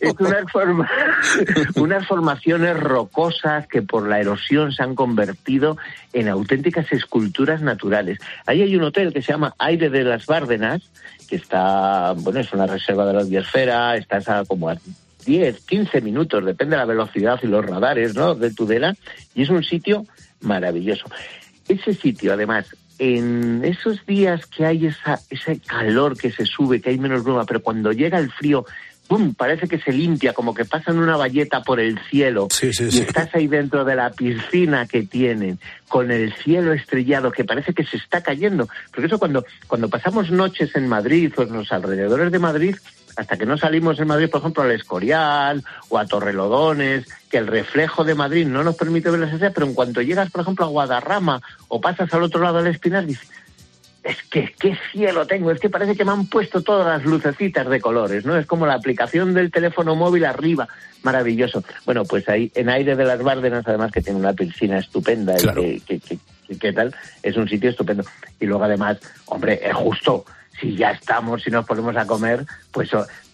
es unas, <laughs> forma- <laughs> unas formaciones rocosas que por la erosión se han convertido en auténticas esculturas naturales. Ahí hay un hotel que se llama Aire de las Bárdenas, que está, bueno, es una reserva de la biosfera, está a como a 10, 15 minutos, depende de la velocidad y los radares, ¿no? De Tudela, y es un sitio maravilloso. Ese sitio, además, en esos días que hay esa, ese calor que se sube, que hay menos bruma, pero cuando llega el frío, ¡pum! parece que se limpia, como que pasan una valleta por el cielo y sí. estás ahí dentro de la piscina que tienen, con el cielo estrellado, que parece que se está cayendo. Porque eso cuando, cuando pasamos noches en Madrid o en los alrededores de Madrid, hasta que no salimos en Madrid, por ejemplo, al Escorial o a Torrelodones, que el reflejo de Madrid no nos permite ver las estrellas, pero en cuanto llegas, por ejemplo, a Guadarrama o pasas al otro lado del Espinar, dices, es que qué cielo tengo, es que parece que me han puesto todas las lucecitas de colores, ¿no? Es como la aplicación del teléfono móvil arriba, maravilloso. Bueno, pues ahí en Aire de las Bárdenas, además que tiene una piscina estupenda y que, que- que- que- ¿qué tal? Es un sitio estupendo. Y luego además, hombre, es justo, si ya estamos, si nos ponemos a comer, pues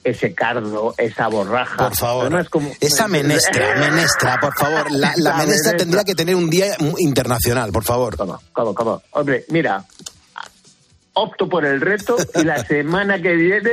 ese cardo, esa borraja. Por favor. Además, como- Esa menestra, <laughs> menestra, por favor. La, la La menestra menestra. tendría que tener un día internacional, por favor. ¿Cómo, cómo, cómo? Hombre, mira, opto por el reto y la <laughs> semana que viene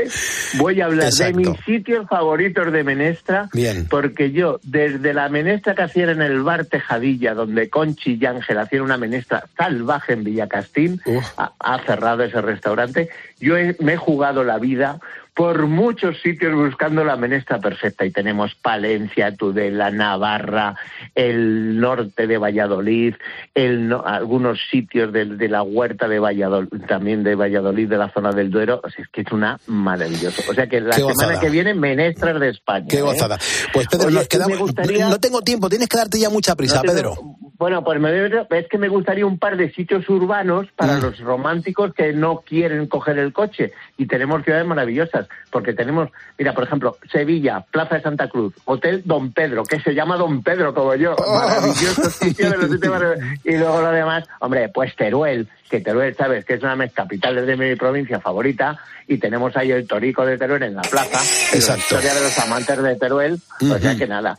voy a hablar Exacto. de mis sitios favoritos de menestra. Bien. Porque yo, desde la menestra que hacían en el bar Tejadilla, donde Conchi y Ángel hacían una menestra salvaje en Villacastín, ha, ha cerrado ese restaurante, yo he- me he jugado la vida por muchos sitios buscando la menestra perfecta y tenemos Palencia, Tudela, Navarra, el norte de Valladolid, el no- algunos sitios del- de, la huerta de Valladolid, también de Valladolid, de la zona del Duero, o sea, es que es una maravillosa. O sea que la semana que viene menestras de España. Qué ¿eh? gozada. Pues Pedro, Oye, nos quedamos. gustaría- No tengo tiempo, tienes que darte ya mucha prisa, No tengo- Pedro. Bueno, pues me es que me gustaría un par de sitios urbanos para Mm. los románticos que no quieren coger el coche. Y tenemos ciudades maravillosas, porque tenemos, mira, por ejemplo, Sevilla, Plaza de Santa Cruz, Hotel Don Pedro, que se llama Don Pedro como yo. Oh. Maravilloso sitio de los sitios <laughs> maravillosos. Y luego lo demás, hombre, pues Teruel, que Teruel, sabes, que es una de mis capitales de mi provincia favorita, y tenemos ahí el Torico de Teruel en la plaza. y La Exacto. historia de los amantes de Teruel, o sea que nada.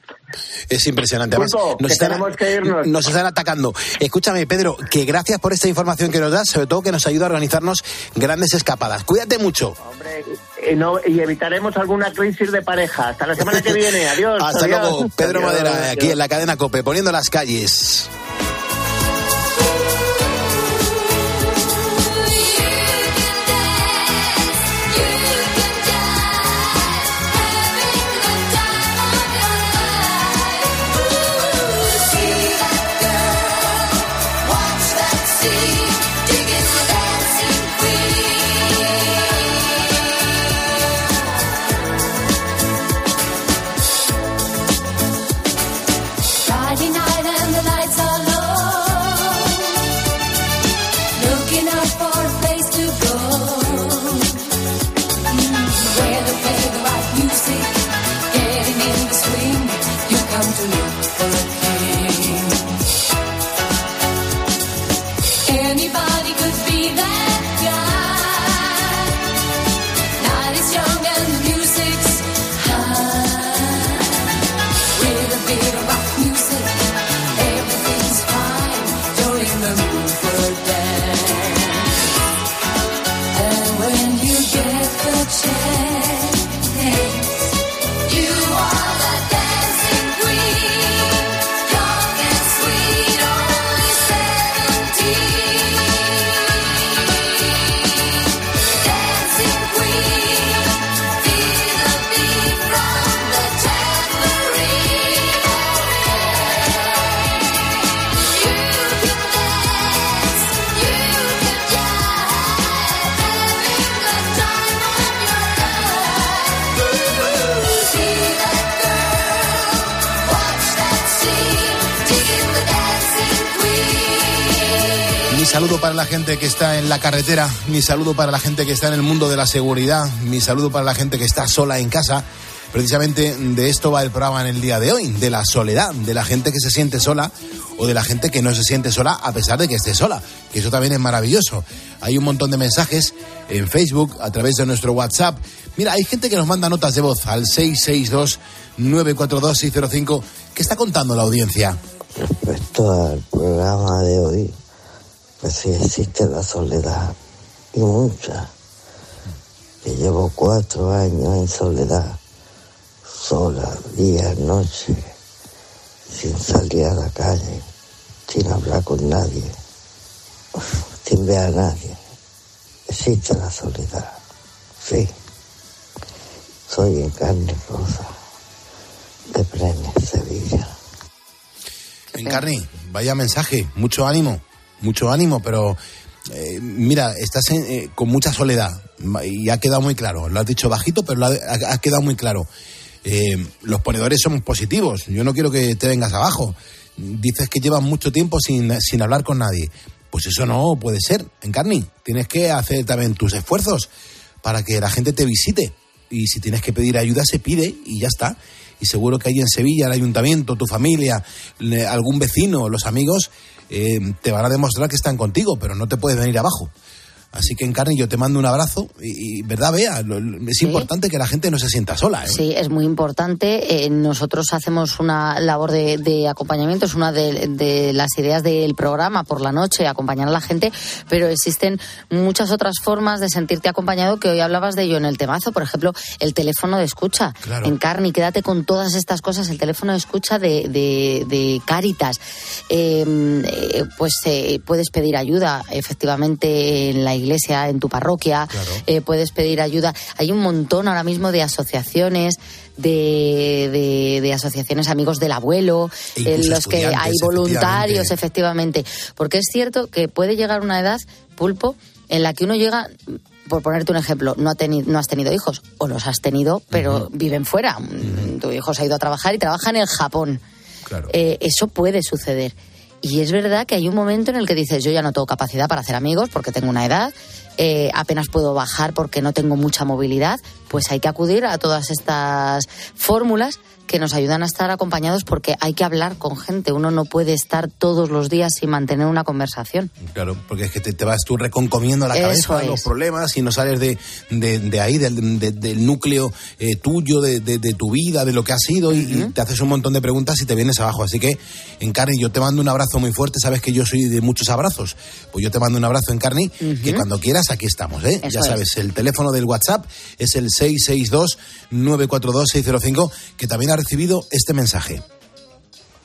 Es impresionante. Además, Pulpo, que tenemos que irnos. nos están atacando. Escúchame, Pedro, que gracias por esta información que nos das, sobre todo que nos ayuda a organizarnos grandes escapadas. Cuídate mucho. y, no- y evitaremos alguna crisis de pareja. Hasta la semana que viene. <laughs> Adiós. Hasta adiós. luego, Pedro Adiós, Madera, adiós. aquí en la cadena Cope, poniendo las calles. La gente que está en la carretera, mi saludo para la gente que está en el mundo de la seguridad, mi saludo para la gente que está sola en casa. Precisamente de esto va el programa en el día de hoy, de la soledad, de la gente que se siente sola o de la gente que no se siente sola a pesar de que esté sola, que eso también es maravilloso. Hay un montón de mensajes en Facebook, a través de nuestro WhatsApp. Mira, hay gente que nos manda notas de voz al 662-942-605. ¿Qué está contando la audiencia? Respecto al programa de hoy, pues sí existe la soledad, y mucha. Que llevo cuatro años en soledad, sola, día, noche, sin salir a la calle, sin hablar con nadie, sin ver a nadie. Existe la soledad, sí. Soy en carne rosa, de Brenes, Sevilla. Encarni, vaya mensaje, mucho ánimo, mucho ánimo, pero eh, mira, estás en- eh, con mucha soledad y ha quedado muy claro. Lo has dicho bajito, pero lo ha, ha- quedado muy claro. Eh, los ponedores somos positivos, yo no quiero que te vengas abajo. Dices que llevas mucho tiempo sin, sin hablar con nadie. Pues eso no puede ser, Encarni. Tienes que hacer también tus esfuerzos para que la gente te visite. Y si tienes que pedir ayuda, se pide y ya está. Y seguro que ahí en Sevilla, el ayuntamiento, tu familia, algún vecino, los amigos, eh, te van a demostrar que están contigo, pero no te puedes venir abajo. Así que, Encarni, yo te mando un abrazo y, y, ¿verdad, Bea? Lo- lo- Es importante que la gente no se sienta sola. ¿eh? Sí, es muy importante. Eh, nosotros hacemos una labor de, de acompañamiento, es una de, de las ideas del programa por la noche, acompañar a la gente, pero existen muchas otras formas de sentirte acompañado que hoy hablabas de ello en el temazo. Por ejemplo, el teléfono de escucha. Claro. En Carni, quédate con todas estas cosas. El teléfono de escucha de, de, de Cáritas. Eh, eh, pues puedes pedir ayuda, efectivamente, en la iglesia iglesia, en tu parroquia, eh, puedes pedir ayuda. Hay un montón ahora mismo de asociaciones, de, de- de asociaciones amigos del abuelo, E en los que hay voluntarios, efectivamente. Porque es cierto que puede llegar una edad, pulpo, en la que uno llega, por ponerte un ejemplo, no, ha teni- no has tenido hijos, o los has tenido, pero viven fuera. Tu hijo se ha ido a trabajar y trabaja en el Japón. Eh, eso puede suceder. Y es verdad que hay un momento en el que dices, yo ya no tengo capacidad para hacer amigos porque tengo una edad, eh, apenas puedo bajar porque no tengo mucha movilidad, pues hay que acudir a todas estas fórmulas que nos ayudan a estar acompañados porque hay que hablar con gente. Uno no puede estar todos los días sin mantener una conversación. Claro, porque es que te, te vas tú reconcomiendo la cabeza, es. los problemas y no sales de, de, de ahí, del, de- del núcleo eh, tuyo, de, tu vida, de lo que has sido y, y te haces un montón de preguntas y te vienes abajo. Así que, Encarni, yo te mando un abrazo muy fuerte. Sabes que yo soy de muchos abrazos. Pues yo te mando un abrazo, Encarni, que cuando quieras aquí estamos. ¿eh? Eso ya es. sabes, el teléfono del WhatsApp es el 662-942-605, que también ha recibido este mensaje.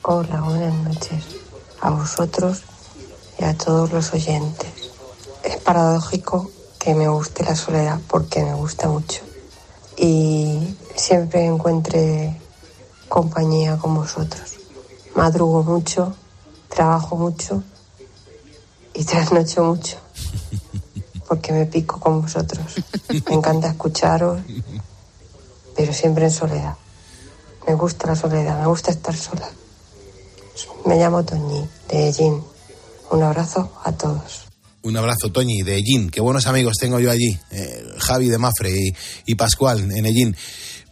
Hola, buenas noches. A vosotros y a todos los oyentes. Es paradójico que me guste la soledad porque me gusta mucho. Y siempre encuentre compañía con vosotros. Madrugo mucho, trabajo mucho y <laughs> trasnocho mucho. Porque me pico con vosotros. Me encanta escucharos, pero siempre en soledad. Me gusta la soledad, me gusta estar sola. Me llamo Toñi, de Ellín. Un abrazo a todos. Un abrazo, Toñi, de Ellín. Qué buenos amigos tengo yo allí. eh, Javi de Mafre y, y Pascual en Ellín.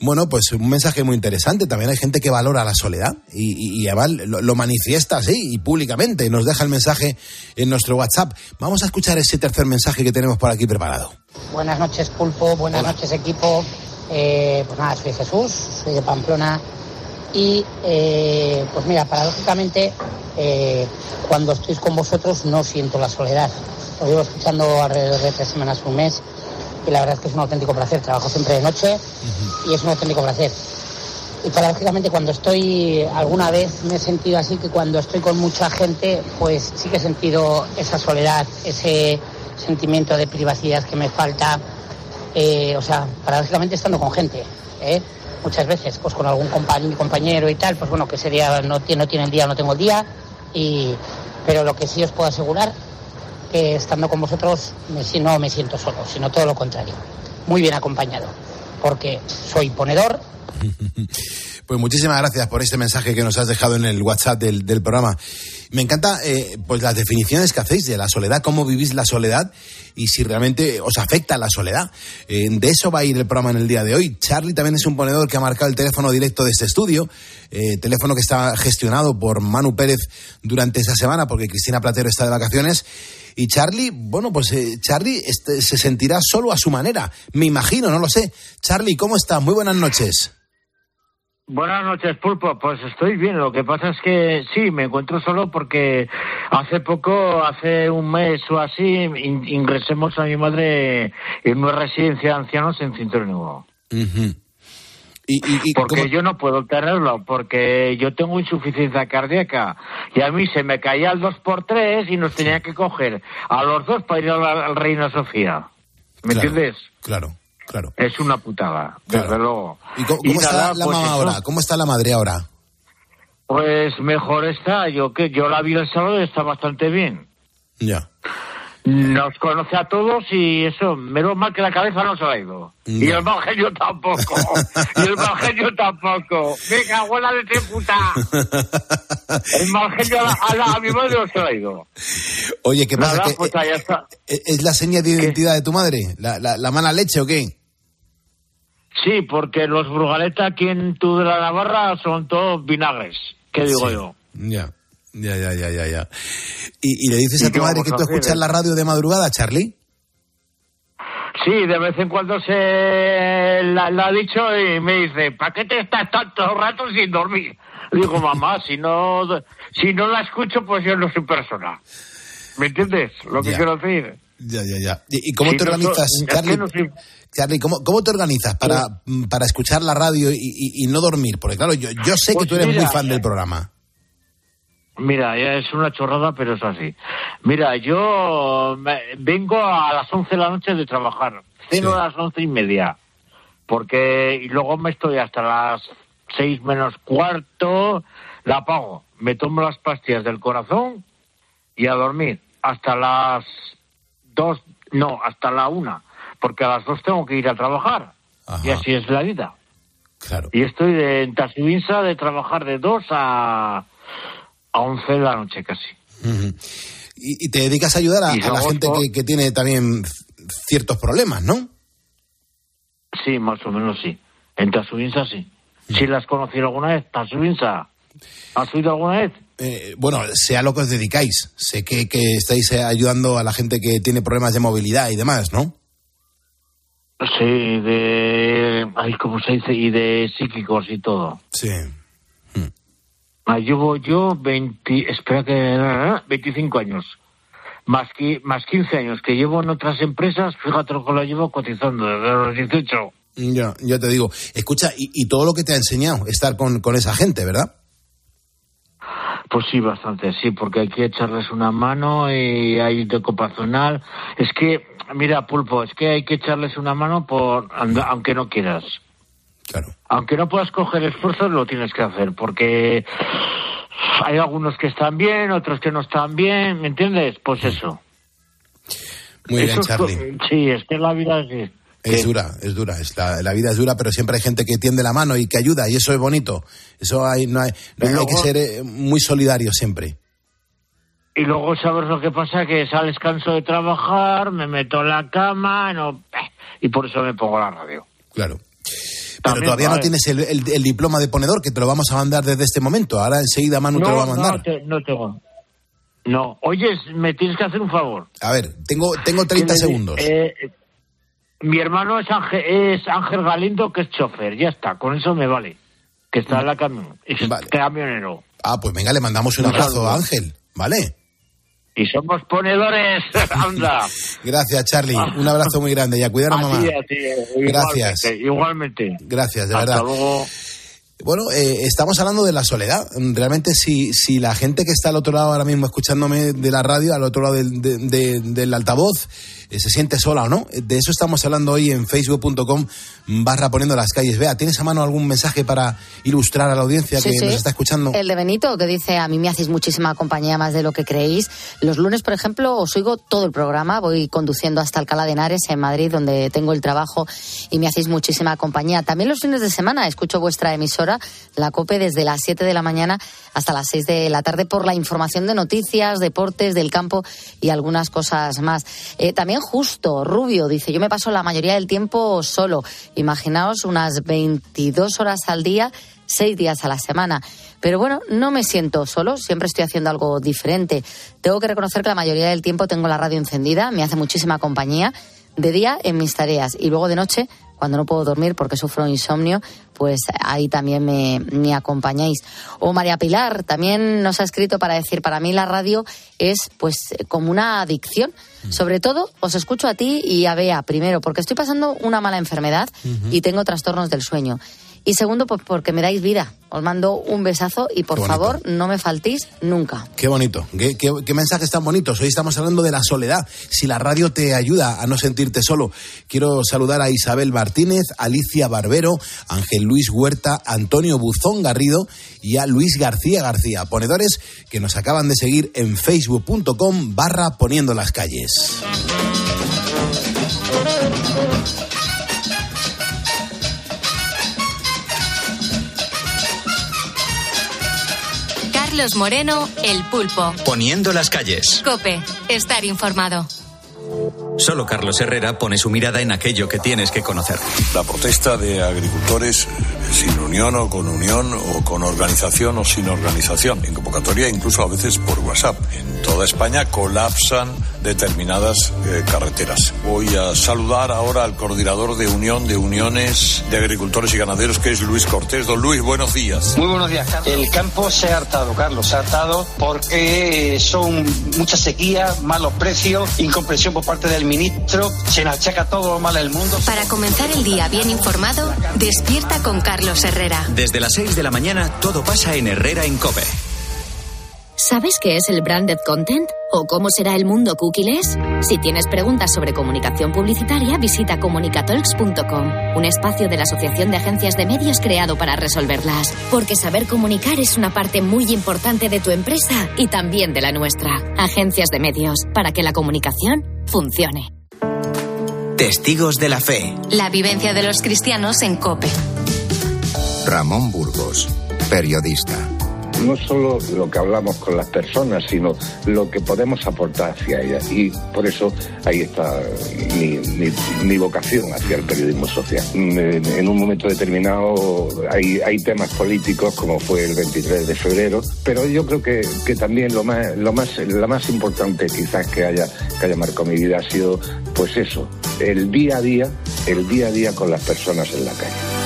Bueno, pues un mensaje muy interesante. También hay gente que valora la soledad y, y- y además lo, lo manifiesta así y públicamente. Nos deja el mensaje en nuestro WhatsApp. Vamos a escuchar ese tercer mensaje que tenemos por aquí preparado. Buenas noches, Pulpo. Buenas noches, equipo. Eh, pues nada, soy Jesús, soy de Pamplona. Y eh, pues mira, paradójicamente, eh, cuando estoy con vosotros no siento la soledad. Os llevo escuchando alrededor de tres semanas, un mes. Y la verdad es que es un auténtico placer. Trabajo siempre de noche y es un auténtico placer. Y paradójicamente cuando estoy, alguna vez me he sentido así que cuando estoy con mucha gente, pues sí que he sentido esa soledad, ese sentimiento de privacidad que me falta. Eh, o sea, paradójicamente estando con gente, ¿eh? muchas veces, pues con algún compañ- compañero y tal, pues bueno, que ese día no no tiene el día, no tengo el día. Y, pero lo que sí os puedo asegurar, que estando con vosotros me, si no me siento solo, sino todo lo contrario. Muy bien acompañado, porque soy ponedor, <laughs> Pues muchísimas gracias por este mensaje que nos has dejado en el WhatsApp del programa. Me encanta eh, pues las definiciones que hacéis de la soledad, cómo vivís la soledad y si realmente os afecta la soledad. Eh, de eso va a ir el programa en el día de hoy. Charlie también es un ponedor que ha marcado el teléfono directo de este estudio, eh, teléfono que está gestionado por Manu Pérez durante esa semana porque Cristina Platero está de vacaciones. Y Charlie, bueno, pues Charlie este, se sentirá solo a su manera, me imagino, no lo sé. Charlie, ¿cómo estás? Muy buenas noches. Buenas noches, Pulpo. Pues estoy bien. Lo que pasa es que sí, me encuentro solo porque hace poco, hace un mes o así, in- ingresemos a mi madre en una residencia de ancianos en Cinturón Nuevo. porque yo no puedo tenerlo, porque yo tengo insuficiencia cardíaca y a mí se me caía el 2x3 y nos tenía que coger a los dos para ir a la- al Reina Sofía. ¿Me Claro, entiendes? Claro, claro. Es una putada, Claro. desde luego. ¿Y cómo, Y cómo está nada, la pues mamá ahora? ¿Cómo está la madre ahora? Pues mejor está, yo que yo la vi el sábado y está bastante bien. Ya. Nos conoce a todos y eso, menos mal que la cabeza no se la ha ido. Y el evangelio tampoco. y el evangelio tampoco. Venga, abuela de puta. <laughs> El evangelio a, la- a, la- mi madre no se la ha ido. Oye, ¿qué pasa? Nada, ¿Que, pues está. eh, ¿Es la seña de identidad de tu madre? ¿La, la, la mala leche o qué? Sí, porque los Brugaleta aquí en tu de la Navarra son todos vinagres. ¿Qué digo Sí. yo? Ya, ya, ya, ya, ya. ya. ¿Y, y le dices ¿Y a tu madre que tú escuchas la radio de madrugada, Charlie? Sí, de vez en cuando se la, la ha dicho y me dice, ¿para qué te estás tantos ratos sin dormir? Digo, <laughs> mamá, si no, si no la escucho, pues yo no soy persona. ¿Me entiendes lo que Ya. quiero decir? Ya, ya, ya. ¿Y, cómo Sí, te organizas, Charlie? no soy- Charlie, ¿cómo, cómo te organizas para, mm, para escuchar la radio y, y- y no dormir? Porque claro, yo, yo sé que Pues tú eres mira, muy fan del programa. Mira, ya es una chorrada, pero es así. Mira, yo me- vengo a las 11 de la noche de trabajar. Ceno a las once y media. Porque, y luego me estoy hasta las seis menos cuarto, la apago. Me tomo las pastillas del corazón y a dormir. Hasta las dos, no, hasta la una. Porque a las dos tengo que ir a trabajar. Y así es la vida. Claro. Y estoy de, en Tasubinsa de trabajar de dos a, a once de la noche casi. Y, y te dedicas a ayudar a, la gente que, que tiene también ciertos problemas, ¿no? Sí, más o menos sí. En Tasubinsa sí. ¿Sí las conocí alguna vez? Tasubinsa. ¿Has oído alguna vez? Eh, bueno, sea lo que os dedicáis. Sé que, que estáis eh, ayudando a la gente que tiene problemas de movilidad y demás, ¿no? Sí, de... Ay, ¿cómo se dice? Y de psíquicos y todo. Sí. Ah, llevo yo 20... Espera que... 25 años. Más, que, más 15 años que llevo en otras empresas, fíjate lo que lo llevo cotizando desde los 18. Ya, ya te digo. Escucha, y, y todo lo que te ha enseñado estar con, con esa gente, ¿verdad? Pues sí, bastante, sí, porque hay que echarles una mano y hay de ocupacional. Es que, mira, Pulpo, es que hay que echarles una mano por aunque no quieras. Claro. Aunque no puedas coger esfuerzos, lo tienes que hacer, porque hay algunos que están bien, otros que no están bien, ¿me entiendes? Pues eso. Muy bien, es Charlie. Sí, es que la vida es... Es dura, es dura. Es la, la vida es dura, pero siempre hay gente que tiende la mano y que ayuda, y eso es bonito. Eso hay, no hay, no que ser eh, muy solidario siempre. Y luego sabes lo que pasa, que sales canso de trabajar, me meto en la cama, no... eh, y por eso me pongo la radio. Claro. Pero También, todavía no tienes el, el- el diploma de ponedor, que te lo vamos a mandar desde este momento. Ahora enseguida Manu te lo va a mandar. No, te- no tengo. No, oye, me tienes que hacer un favor. A ver, tengo, tengo 30 Que me- segundos. eh, mi hermano es Ángel, es Ángel Galindo, que es chofer, ya está, con eso me vale. Que está en la camión, es camionero. Ah, pues venga, le mandamos un Un abrazo saludo. a Ángel, ¿vale? Y somos ponedores, <laughs> anda. Gracias, Charlie. Un abrazo muy grande y a cuidar a mamá. A Gracias. Igualmente. igualmente. Gracias, de Hasta verdad. luego. Bueno, eh, estamos hablando de la soledad. Realmente, si, si la gente que está al otro lado ahora mismo escuchándome de la radio, al otro lado del, de- de- del altavoz, eh, se siente sola o no, de eso estamos hablando hoy en facebook.com barra poniendo las calles. Vea, ¿tienes a mano algún mensaje para ilustrar a la audiencia Sí, que sí. nos está escuchando? El de Benito, que dice, a mí me hacéis muchísima compañía más de lo que creéis. Los lunes, por ejemplo, os oigo todo el programa, voy conduciendo hasta Alcalá de Henares, en Madrid, donde tengo el trabajo, y me hacéis muchísima compañía. También los fines de semana escucho vuestra emisora, la COPE, desde las 7 de la mañana hasta las 6 de la tarde, por la información de noticias, deportes, del campo y algunas cosas más. Eh, también justo, Rubio, dice, yo me paso la mayoría del tiempo solo. Imaginaos unas 22 horas al día seis días a la semana. Pero bueno, no me siento solo, siempre estoy haciendo algo diferente. Tengo que reconocer que la mayoría del tiempo tengo la radio encendida, me hace muchísima compañía. De día en mis tareas y luego de noche, cuando no puedo dormir porque sufro insomnio, pues ahí también me, me acompañáis. O María Pilar también nos ha escrito para decir, para mí la radio es pues como una adicción. Sobre todo os escucho a ti y a Bea primero, porque estoy pasando una mala enfermedad y tengo trastornos del sueño. Y segundo, pues porque me dais vida. Os mando un besazo y por favor no me faltéis nunca. Qué bonito, qué, qué- qué mensajes tan bonitos. Hoy estamos hablando de la soledad. Si la radio te ayuda a no sentirte solo, quiero saludar a Isabel Martínez, Alicia Barbero, Ángel Luis Huerta, Antonio Buzón Garrido y a Luis García García, ponedores que nos acaban de seguir en facebook.com barra poniendo las calles. Carlos Moreno, El Pulpo. Poniendo las calles. Cope, estar informado. Solo Carlos Herrera pone su mirada en aquello que tienes que conocer. La protesta de agricultores sin unión o con unión o con organización o sin organización. En convocatoria incluso a veces por WhatsApp. En toda España colapsan determinadas eh, carreteras. Voy a saludar ahora al coordinador de Unión de Uniones de Agricultores y Ganaderos que es Luis Cortés. Don Luis, buenos días. Muy buenos días, Carlos. El campo se ha hartado, Carlos, se ha hartado porque son mucha sequía, malos precios, incomprensión por parte del ministro, se nos achaca todo lo malo del mundo. Para comenzar el día bien informado, despierta con Carlos Herrera. Desde las 6 de la mañana todo pasa en Herrera en Cope. ¿Sabes qué es el branded content? ¿O cómo será el mundo cookieless? Si tienes preguntas sobre comunicación publicitaria, visita comunicatalks.com, un espacio de la Asociación de Agencias de Medios creado para resolverlas. Porque saber comunicar es una parte muy importante de tu empresa y también de la nuestra. Agencias de Medios, para que la comunicación funcione. Testigos de la fe. La vivencia de los cristianos en COPE. Ramón Burgos, periodista. No solo lo que hablamos con las personas, sino lo que podemos aportar hacia ellas. Y por eso ahí está mi, mi- vocación hacia el periodismo social. Mm, En, en un momento determinado hay, hay temas políticos, como fue el 23 de febrero, pero yo creo que, que también lo más, lo más, la más importante quizás que haya, que haya marcado mi vida ha sido, pues eso, el día a día, el día a día con las personas en la calle.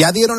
Ya dieron